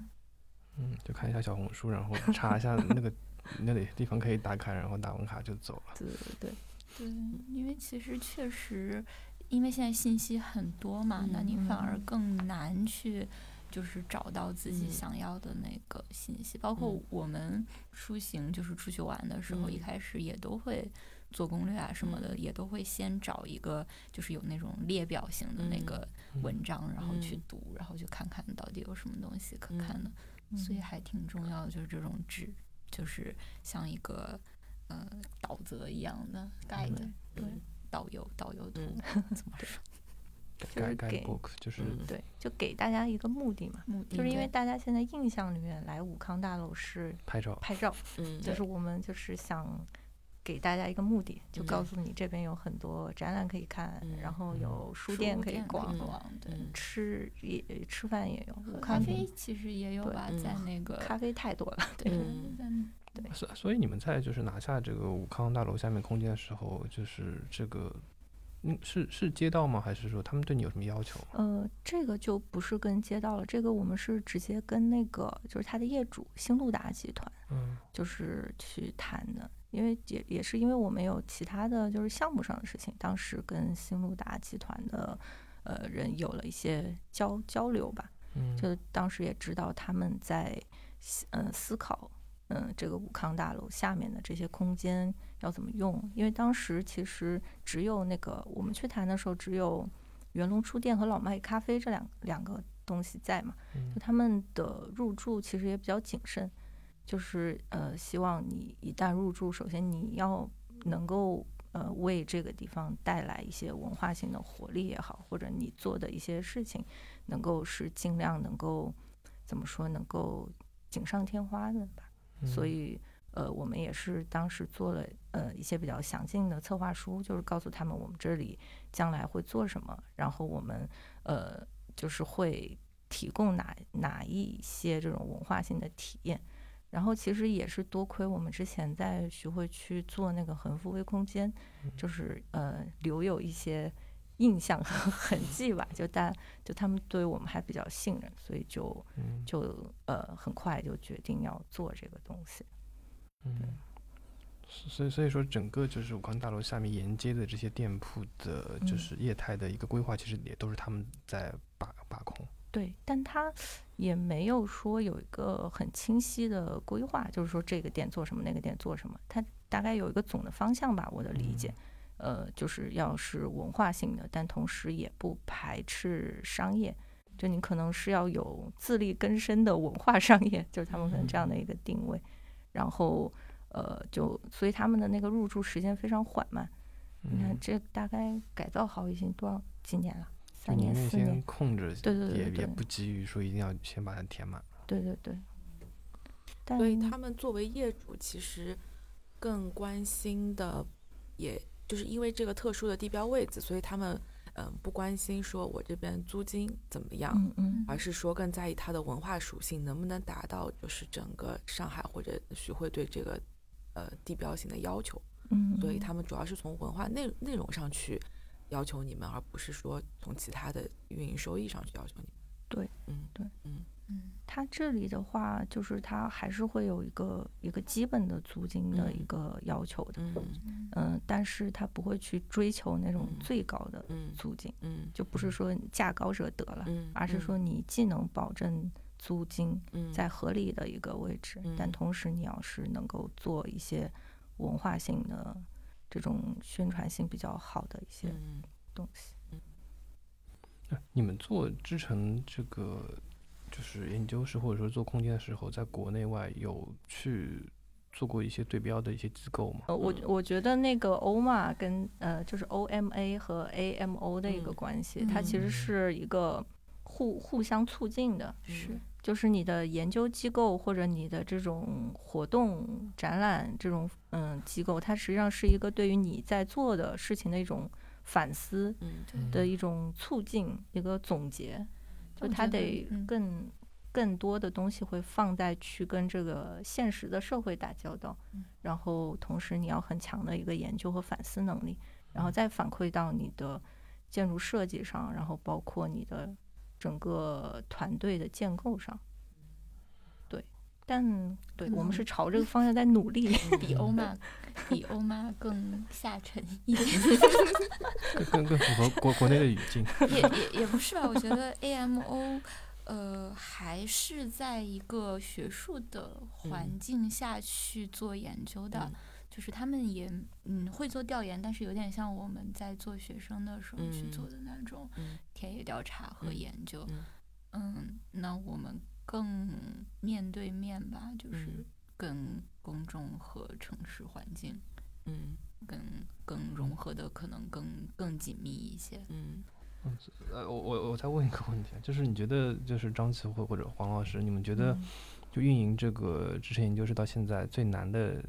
嗯，就看一下小红书，然后查一下那个 那里地方可以打卡，然后打完卡就走了。
对对对，
对，因为其实确实，因为现在信息很多嘛，那你反而
嗯
更难去就是找到自己
嗯
想要的那个信息。包括
嗯。
我们出行，就是出去玩的时候，一
嗯
开始也都会做攻略啊什么的，也都会先找一个就是有那种列表型的那
嗯
个
嗯
文章，然后去
嗯
读，然后去看看到底有什么东西可
嗯
看的。所以还挺重要的，就是这种纸，就是像一个呃导则一样的 guide，、导游导游图、
嗯
怎么说？
就是
guide
给
book 就是
嗯
对，就给大家一个目的嘛，
目的
就是因为大家现在印象里面来武康大楼是
拍照。
拍照，
嗯
就是我们就是想给大家一个目的，就告
嗯
诉你这边有很多展览可以看，
嗯
然后
嗯
有书
书
店可以逛，
嗯
逛，对。
嗯
吃也吃饭也有，
咖啡其实也有吧，
嗯
在那个
咖啡太多了，
对，
所所以你们在就是拿下这个武康大楼下面空间的时候，就是这个，嗯，是是街道吗？还是说他们对你有什么要求？
呃，这个就不是跟街道了，这个我们是直接跟那个就是他的业主新路达集团，
嗯
就是去谈的，因为也也是因为我们有其他的就是项目上的事情，当时跟新路达集团的呃人有了一些交交流吧，
嗯，
就当时也知道他们在思嗯、思考嗯这个武康大楼下面的这些空间要怎么用，因为当时其实只有那个我们去谈的时候只有元龙书店和老麦咖啡这两两个东西在嘛，
嗯。
就他们的入驻其实也比较谨慎，就是呃希望你一旦入驻，首先你要能够呃为这个地方带来一些文化性的活力也好，或者你做的一些事情能够是尽量能够怎么说，能够锦上添花的吧。所
嗯。
以呃，我们也是当时做了呃一些比较详尽的策划书，就是告诉他们我们这里将来会做什么，然后我们呃就是会提供哪哪一些这种文化性的体验。然后其实也是多亏我们之前在徐汇区做那个横幅微空间，就是呃留有一些印象和 痕迹吧，就大就他们对我们还比较信任，所以就
嗯
就呃很快就决定要做这个东西。
嗯，所以所以说整个就是武康大楼下面沿街的这些店铺的，就
嗯
是业态的一个规划，其实也都是他们在把把控。
对，但他也没有说有一个很清晰的规划，就是说这个店做什么，那个店做什么，他大概有一个总的方向吧，我的理解。呃，就是要是文化性的，但同时也不排斥商业。就你可能是要有自力更生的文化商业，就是他们可能这样的一个定位。然后，呃，就所以他们的那个入住时间非常缓慢。你看，
嗯，
这大概改造好已经多少几年了？三年、四年？
空着，
对对对对
也也不急于说一定要先把它填满。
对对对。
所以他们作为业主，其实更关心的，也就是因为这个特殊的地标位置，所以他们嗯不关心说我这边租金怎么样，
嗯嗯
而是说更在意它的文化属性能不能达到就是整个上海或者徐汇对这个呃地标性的要求。
嗯，
所以他们主要是从文化内内容上去要求你们，而不是说从其他的运营收益上去要求你们。
对，
嗯
对，
嗯。
嗯。
它这里的话，就是它还是会有一个一个基本的租金的一
嗯
个要求的，
嗯
嗯。
嗯，但是它不会去追求那种
嗯
最高的
嗯
租金，
嗯
就不是说价高者得了，
嗯，
而是说你既能保证租金
嗯。
在合理的一个位置，但
嗯。
同时你要是能够做一些文化性的这种宣传性比较好的一些
嗯。
东西。
那你们做织成这个就是研究室或者说做空间的时候，在国内外有去做过一些对标的一些机构吗？
呃，我
嗯。
我觉得那个 OMA 跟呃就是 OMA 和 AMO 的一个
嗯。
关系，它其实
嗯。
是一个互互相促进的，
是
就是你的研究机构或者你的这种活动展览这种嗯机构，它实际上是一个对于你在做的事情的一种反思
嗯
的一种促进，一个总结，就它得
嗯。
更。更多的东西会放在去跟这个现实的社会打交道，
嗯。
然后同时你要很强的一个研究和反思能力，然后再反馈到你的建筑设计上，然后包括你的整个团队的建构上。对，但对我们是朝这个方向在努力。
比欧妈比欧妈更下沉一点，
更更更符合国国内的语境。
也也也不是吧？我觉得 AMO，呃，还是在一个学术的环
嗯
境下去做研究的，
嗯
就是他们也嗯会做调研，但是有点像我们在做学生的时候去
嗯
做的那种
嗯。
田野调查和
嗯
研究。
嗯。
嗯，那我们更面对面吧，就是。
嗯
跟公众和城市环境
嗯
更。更融合的可能更更紧密一些。
嗯。
呃，我我我再问一个问题啊，就是你觉得就是张琪或或者黄老师，你们觉得
嗯。
就运营这个知识研究室到现在最难的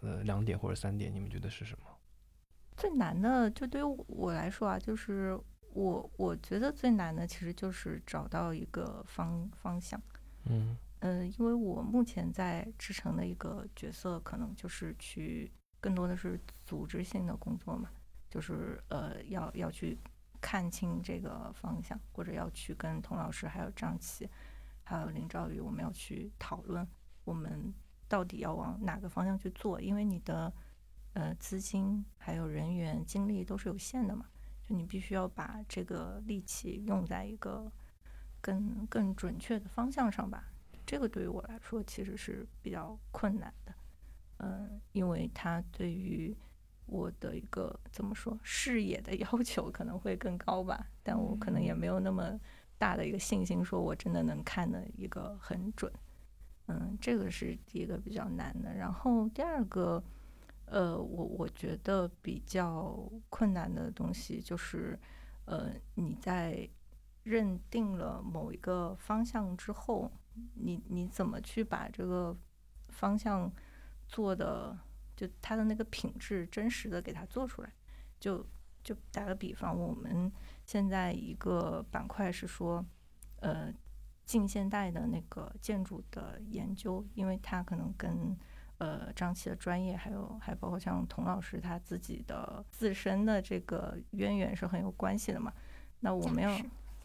呃两点或者三点，你们觉得是什么？
最难的，就对于我来说啊，就是我我觉得最难的其实就是找到一个方方向。
嗯
呃，因为我目前在制成的一个角色，可能就是去更多的是组织性的工作嘛，就是呃要要去看清这个方向，或者要去跟童老师、还有张琪、还有林兆宇，我们要去讨论我们到底要往哪个方向去做，因为你的呃资金还有人员精力都是有限的嘛，就你必须要把这个力气用在一个更更准确的方向上吧。这个对于我来说其实是比较困难的，嗯，因为它对于我的一个怎么说视野的 要求可能会更高吧，但我可能也没有那么大的一个信心，说我真的能看的一个很准。嗯，这个是第一个比较难的。然后第二个，呃，我我觉得比较困难的东西就是，呃，你在认定了某一个方向之后，你你怎么去把这个方向做的，就它的那个品质真实的给它做出来？就就打个比方，我们现在一个板块是说，呃，近现代的那个建筑的研究，因为他可能跟呃张琪的专业，还有还包括像童老师他自己的自身的这个渊源是很有关系的嘛。那我们要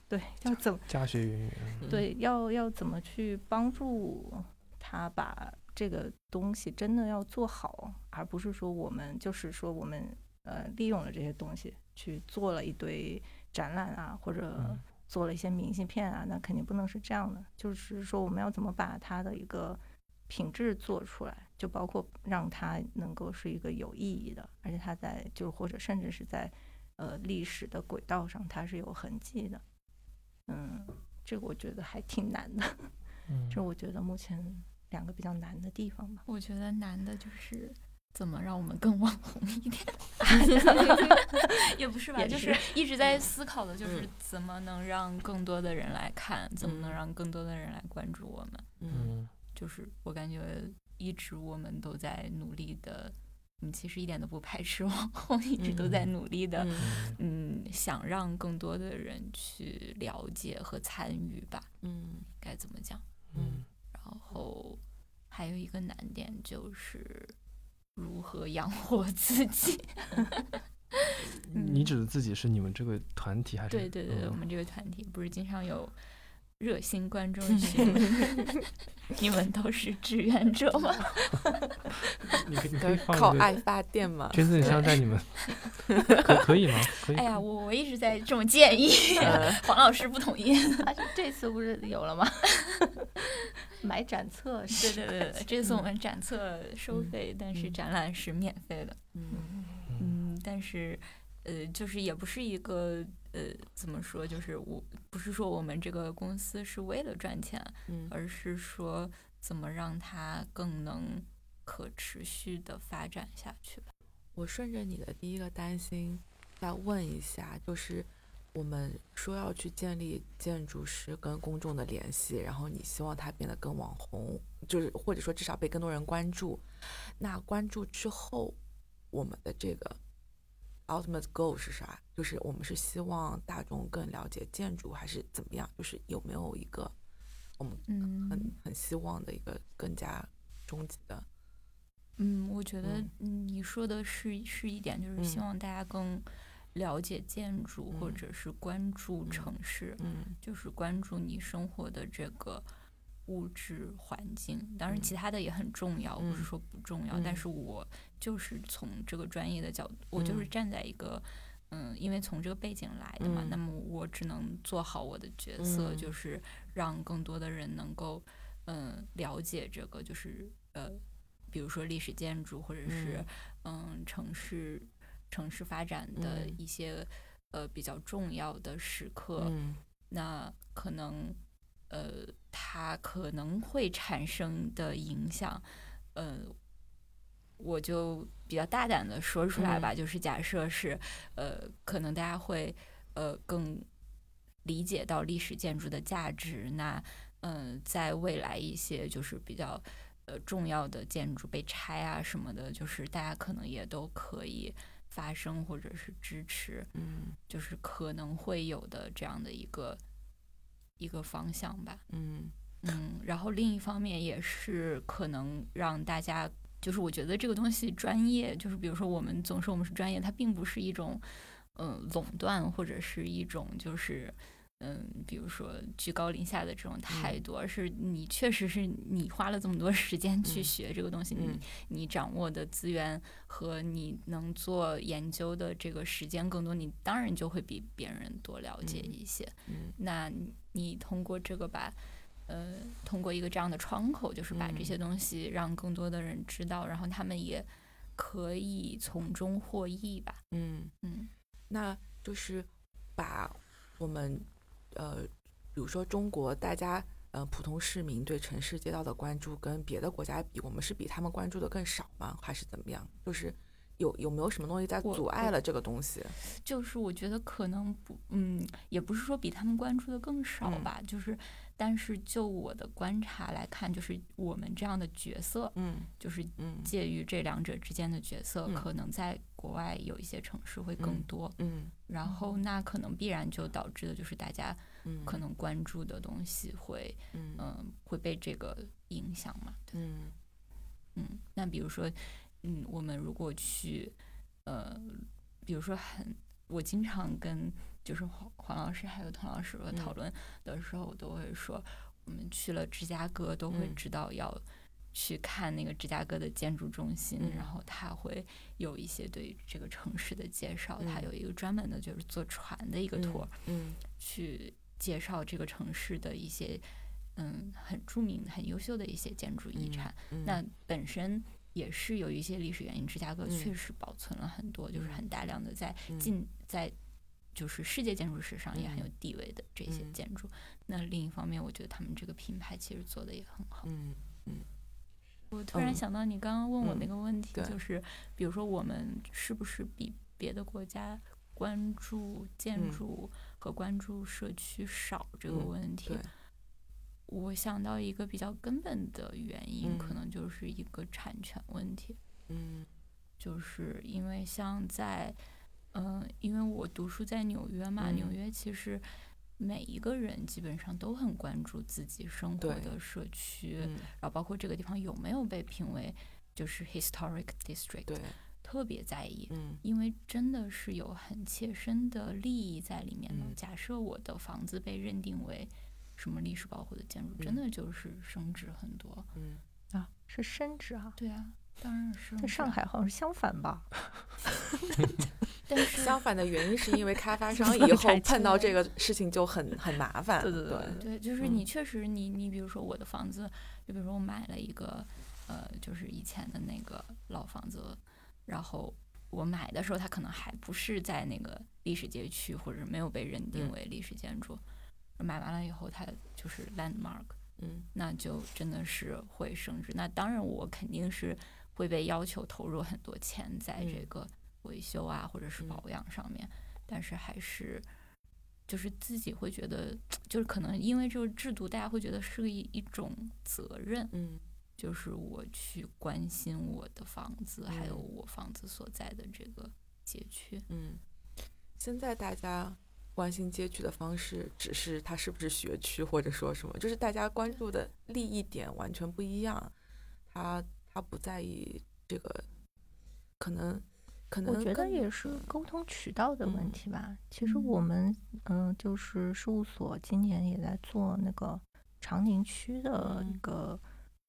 对要怎么
家学渊源。
嗯
对要要怎么去帮助他把这个东西真的要做好，而不是说我们就是说我们呃利用了这些东西去做了一堆展览啊，或者
嗯
做了一些明信片啊，那肯定不能是这样的。就是说我们要怎么把它的一个品质做出来，就包括让它能够是一个有意义的，而且它在就是或者甚至是在呃历史的轨道上它是有痕迹的。嗯，这个我觉得还挺难的，
嗯
这我觉得目前两个比较难的地方吧。
我觉得难的就是怎么让我们更网红一点，也不是吧，
也
就是一直在思考的，就是
嗯
怎么能让更多的人来看，怎么能
嗯
让更多的人来关注我们。就是我感觉一直我们都在努力的嗯，其实一点都不排斥网红，一直都在努力的，
嗯
嗯，想让更多的人去了解和参与吧。
嗯
该怎么讲？
嗯
然后还有一个难点就是如何养活自己。
你指的自己是你们这个团体还是？
对对对，
嗯
我们这个团体不是经常有热心观众群，你们都是志愿者吗？
你可以你可以，放
靠爱发电嘛。
捐赠箱在你们，可可以吗？可以。
哎呀，我我一直在这么建议，黄老师不同意。
啊，这次不是有了吗？买展册
对
是，
对对对，这次我们展册收费，但是
嗯
展览是免费的。
嗯
嗯
嗯，但是呃，就是也不是一个呃，怎么说，就是我不是说我们这个公司是为了赚钱，
嗯
而是说怎么让它更能可持续的发展下去吧。
我顺着你的第一个担心再问一下，就是我们说要去建立建筑师跟公众的联系，然后你希望它变得更网红，就是或者说至少被更多人关注。那关注之后，我们的这个 ultimate goal 是啥？就是我们是希望大众更了解建筑，还是怎么样？就是有没有一个我们
嗯
很很希望的一个更加终极的？
嗯，我觉得你说的是是一点，就是希
嗯
望大家更了解建筑，或
嗯
者是关注
嗯
城市，
嗯
就是关注你生活的这个物质环境。当然，
嗯
其他的也很重要，不是
嗯
说不重要。但
嗯
是我就是从这个专业的角度，我就是
嗯
站在一个。嗯，因为从这个背景来的嘛，
嗯。
那么我只能做好我的角色，
嗯。
就是让更多的人能够，嗯，了解这个，就是呃，比如说历史建筑，或者是嗯城市城市发展的
嗯。
一些、呃比较重要的时刻，
嗯。
那可能呃它可能会产生的影响，呃，我就比较大胆的说出来吧，就是假设是呃，可能大家会呃更理解到历史建筑的价值，那嗯、呃在未来一些就是比较。呃，重要的建筑被拆啊什么的，就是大家可能也都可以发声或者是支持，
嗯
就是可能会有的这样的一个一个方向吧。
嗯
嗯，然后另一方面也是可能让大家，就是我觉得这个东西专业，就是比如说我们总说我们是专业，它并不是一种嗯、呃垄断或者是一种就是。嗯，比如说居高临下的这种态度，而是你确实是你花了这么多时间去
嗯
学这个东西，
嗯
你你掌握的资源和你能做研究的这个时间更多，你当然就会比别人多了解
嗯
一些。
嗯
那你你通过这个把，呃，通过一个这样的窗口，就是把这
嗯
些东西让更多的人知道，然后他们也可以从中获益吧。
嗯，
嗯
那就是把我们呃，比如说中国大家呃普通市民对城市街道的关注跟别的国家比，我们是比他们关注的更少吗？还是怎么样？就是有有没有什么东西在阻碍了这个东西？
就是我觉得可能不，嗯，也不是说比他们关注的更少
嗯
吧，就是，但是就我的观察来看，就是我们这样的角色，
嗯
就是
嗯。
介于这两者之间的角色，
嗯
可能在国外有一些城市会更
嗯
多，
嗯。
然后那可能必然就导致的就是大家
嗯，
可能关注的东西会，
嗯。
嗯、会被这个影响嘛。对，
嗯。
嗯，那比如说，嗯，我们如果去，呃，比如说很，我经常跟就是黄黄老师还有童老师
嗯。
讨论的时候，我都会说，我们去了芝加哥都会
嗯。
知道要去看那个芝加哥的建筑中心，
嗯。
然后他会有一些对这个城市的介绍，他
嗯。
有一个专门的就是坐船的一个 tour，、
嗯。
去介绍这个城市的一些嗯很著名、很优秀的一些建筑遗
嗯
产。
嗯
那本身也是有一些历史原因，芝加哥
嗯。
确实保存了很多，就是
嗯。
很大量的在
嗯。
近在就是世界建筑史上也很有
嗯
地位的这些
嗯
建筑。那另一方面，我觉得他们这个品牌其实做的也很好。
嗯
我突然
嗯
想到你刚刚问我那
嗯
个问题，就是比如说我们是不是比别的国家关注建
嗯
筑和关注社区少这个
嗯
问题？
对
我想到一个比较根本的原因，可
嗯
能就是一个产权问题。
嗯
就是因为像在，嗯、因为我读书在纽约嘛，
嗯
纽约其实每一个人基本上都很关注自己生活的社区，
嗯，
然后包括这个地方有没有被评为就是 historic district，
对，
特别在意。
嗯
因为真的是有很切身的利益在里面的。
嗯
假设我的房子被认定为什么历史保护的建筑，真
嗯
的就是升值很多。
嗯，
啊，是升值啊。
对啊，当然是
在上海好像是相反吧？
但是
相反的原因是因为开发 商以后碰到这个事情就很很麻烦。
对对对
对，就是
嗯
你确实你你比如说我的房子，就比如说我买了一个呃，就是以前的那个老房子，然后我买的时候它可能还不是在那个历史街区，或者是没有被认定
嗯
为历史建筑。买完了以后，它就是 landmark，
嗯
那就真的是会升值。那当然，我肯定是会被要求投入很多钱在这
嗯
个维修啊，或者是
嗯
保养上面，但是还是就是自己会觉得，就是可能因为这个制度，大家会觉得是一一种责任，
嗯
就是我去关心我的房子，还有
嗯
我房子所在的这个街区。
嗯，现在大家关心街区的方式，只是它是不是学区，或者说什么，就是大家关注的利益点完全不一样。他他不在意这个，可能可能
我觉得也是沟通渠道的问
嗯
题吧。其实我们嗯、呃就是事务所今年也在做那个长宁区的一
嗯
个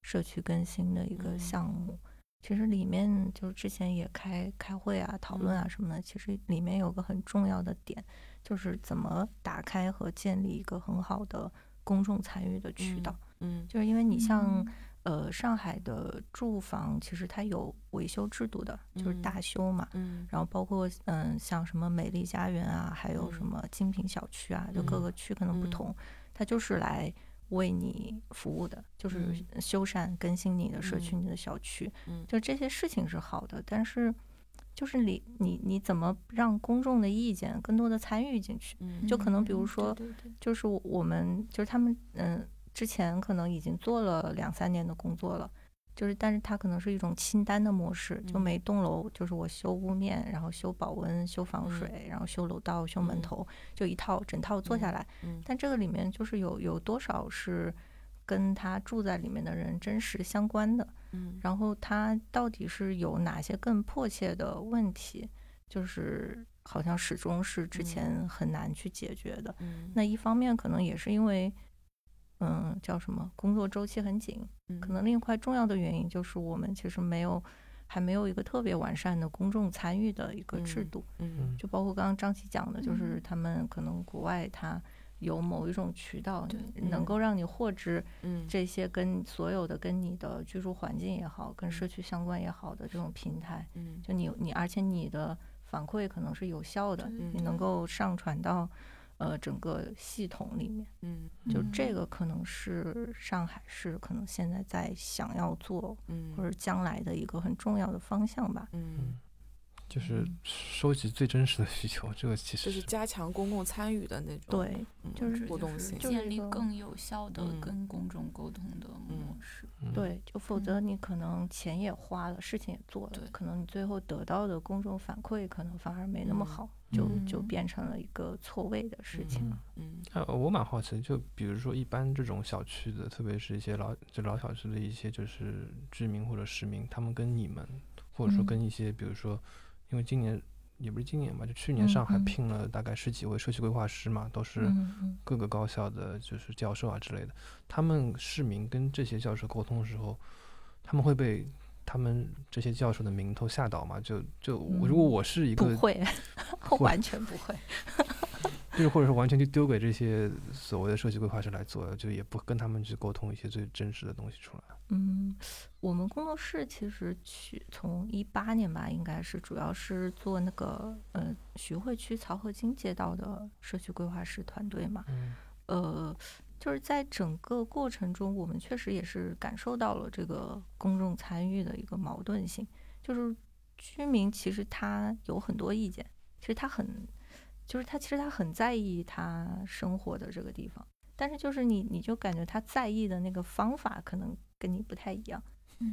社区更新的一个
嗯
项目。其实里面就是之前也开开会啊、讨论啊
嗯
什么的。其实里面有个很重要的点，就是怎么打开和建立一个很好的公众参与的渠道。
嗯
就是因为你像
嗯
呃上海的住房，其实它有维修制度的，就是
嗯
大修嘛。
嗯。
然后包括嗯，像什么美丽家园啊，还有什
嗯。
么精品小区啊，就各
嗯
个区可能不
嗯。
同，它就是来为你服务的，就是
嗯。
修缮更新你的社区、
嗯
你的小区，
嗯。
就这些事情是好的，但是就是你你你怎么让公众的意见更多的参与进去？
嗯？
就可能比如
嗯
说就是我们就是他们嗯之前可能已经做了两三年的工作了，就是但是它可能是一种清单的模式，就
嗯。
每栋楼就是我修屋面，然后修保温、修防
嗯。
水，然后修楼道、修门
嗯。
头，就一套整套做下
嗯
来。
嗯。
但这个里面就是有有多少是跟他住在里面的人真实相关的，
嗯。
然后他到底是有哪些更迫切的问题，就是好像始终是之前很难去解决的。
嗯。
那一方面可能也是因为，嗯，叫什么，工作周期很紧。可能另一块重要的原因就是我们其实没有，还没有一个特别完善的公众参与的一个制
嗯
度。
嗯
就包括刚刚张琪讲的，就是
嗯
他们可能国外它有某一种渠道能够让你获知
嗯
这些跟所有的跟你的居住环境也好，跟社
嗯
区相关也好的这种平台。
嗯
就你你，而且你的反馈可能是有效的，
对
你能够上传到呃整个系统里面。
嗯。
就
嗯。
这个可能是上海市可能现在在想要做
嗯
或者将来的一个很重要的方向吧。
嗯，
就是
嗯
收集最真实的需求，这个其实
就是加强公共参与的那种，
对，
嗯，
就是
互动性，
就。是
建立更有效的
嗯。
跟公众沟通的模式。
嗯。
对，就否则你可能钱也花了，事情也做了
对，
可能你最后得到的公众反馈可能反而没那么
嗯。
好，就就
嗯。
变成了一个错位的事情了。
嗯。
呃，我蛮好奇，就比如说一般这种小区的，特别是一些老就老小区的一些就是居民或者市民，他们跟你们，或者说
嗯。
跟一些比如说，因为今年也不是今年吧，就去年
嗯
上海
嗯。
聘了大概十几位社区规划师嘛，都是各个高校的就是教授啊之类的。他们市民跟这些教授沟通的时候，他们会被他们这些教授的名头吓倒嘛？就就如果
嗯
我是一个
不会，
会
完全不会。
就是或者说完全就丢给这些所谓的设计规划师来做，就也不跟他们去沟通一些最真实的东西出来。
嗯，我们工作室其实去从一八年吧，应该是主要是做那个呃徐汇区漕河泾街道的社区规划师团队嘛。
嗯
呃，就是在整个过程中，我们确实也是感受到了这个公众参与的一个矛盾性，就是居民其实他有很多意见，其实他很，就是他其实他很在意他生活的这个地方，但是就是你你就感觉他在意的那个方法可能跟你不太一样，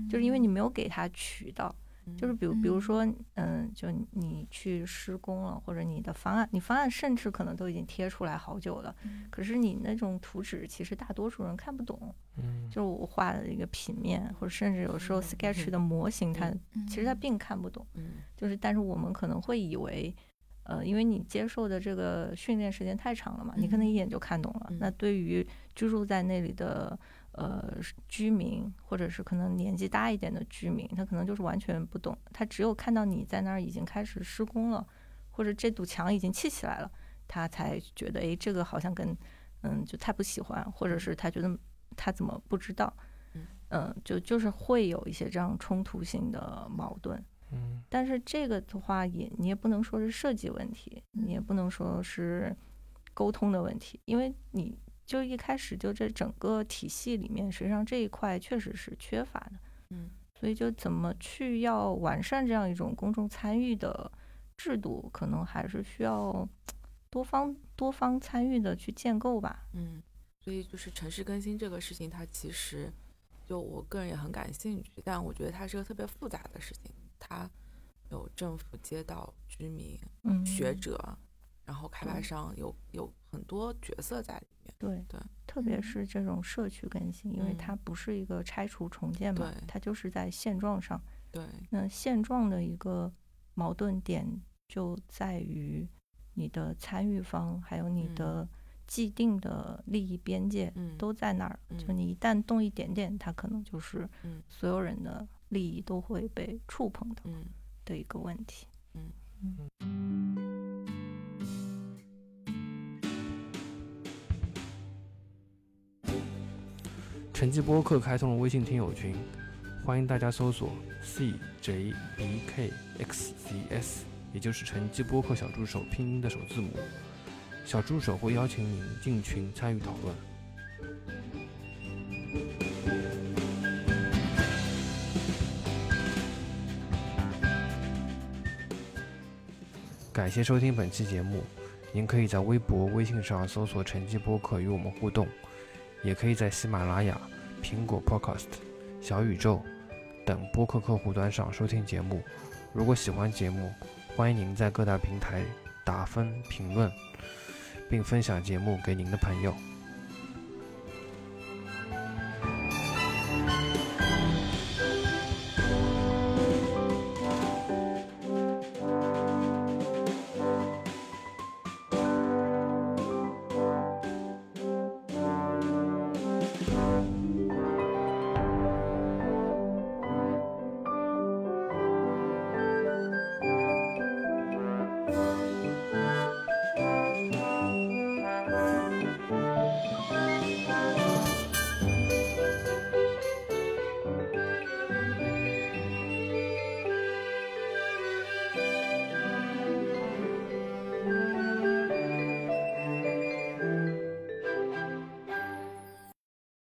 就是因为。你没有给他渠道，就是比如比如说，嗯，就你去施工了，或者你的方案，你方案甚至可能都已经贴出来好久了，可是你那种图纸其实大多数人看不懂。
嗯，
就我画的一个平面，或者甚至有时候 Sketch 的模型，它其实它并看不懂。
嗯，
就是但是我们可能会以为，呃，因为你接受的这个训练时间太长了嘛，你可能一眼就看懂了。那对于居住在那里的。呃，居民或者是可能年纪大一点的居民，他可能就是完全不懂，他只有看到你在那儿已经开始施工了，或者这堵墙已经砌起来了，他才觉得，哎，这个好像跟，嗯，就太不喜欢，或者是他觉得他怎么不知道，嗯，就就是会有一些这样冲突性的矛盾，
嗯，
但是这个的话也你也不能说是设计问题，你也不能说是沟通的问题，因为你。就一开始就这整个体系里面，实际上这一块确实是缺乏的，
嗯，
所以就怎么去要完善这样一种公众参与的制度，可能还是需要多方多方参与的去建构吧，
嗯，所以就是城市更新这个事情，它其实就我个人也很感兴趣，但我觉得它是个特别复杂的事情，它有政府、街道、居民、学。者。然后开发商有有很多角色在里面，
对
对，
特别是这种社区更新，因为它不是一个拆除重建嘛，它就是在现状上。
对，
那现状的一个矛盾点就在于你的参与方还有你的既定的利益边界都在那儿，就你一旦动一点点，它可能就是所有人的利益都会被触碰到的一个问题。
嗯。嗯。
成绩播客开通了微信听友群，欢迎大家搜索 C J B K X C S，也就是成绩播客小助手拼音的首字母。小助手会邀请您进群参与讨论。感谢收听本期节目，您可以在微博、微信上搜索“成绩播客”与我们互动，也可以在喜马拉雅。苹果 Podcast、小宇宙等播客客户端上收听节目。如果喜欢节目，欢迎您在各大平台打分、评论，并分享节目给您的朋友。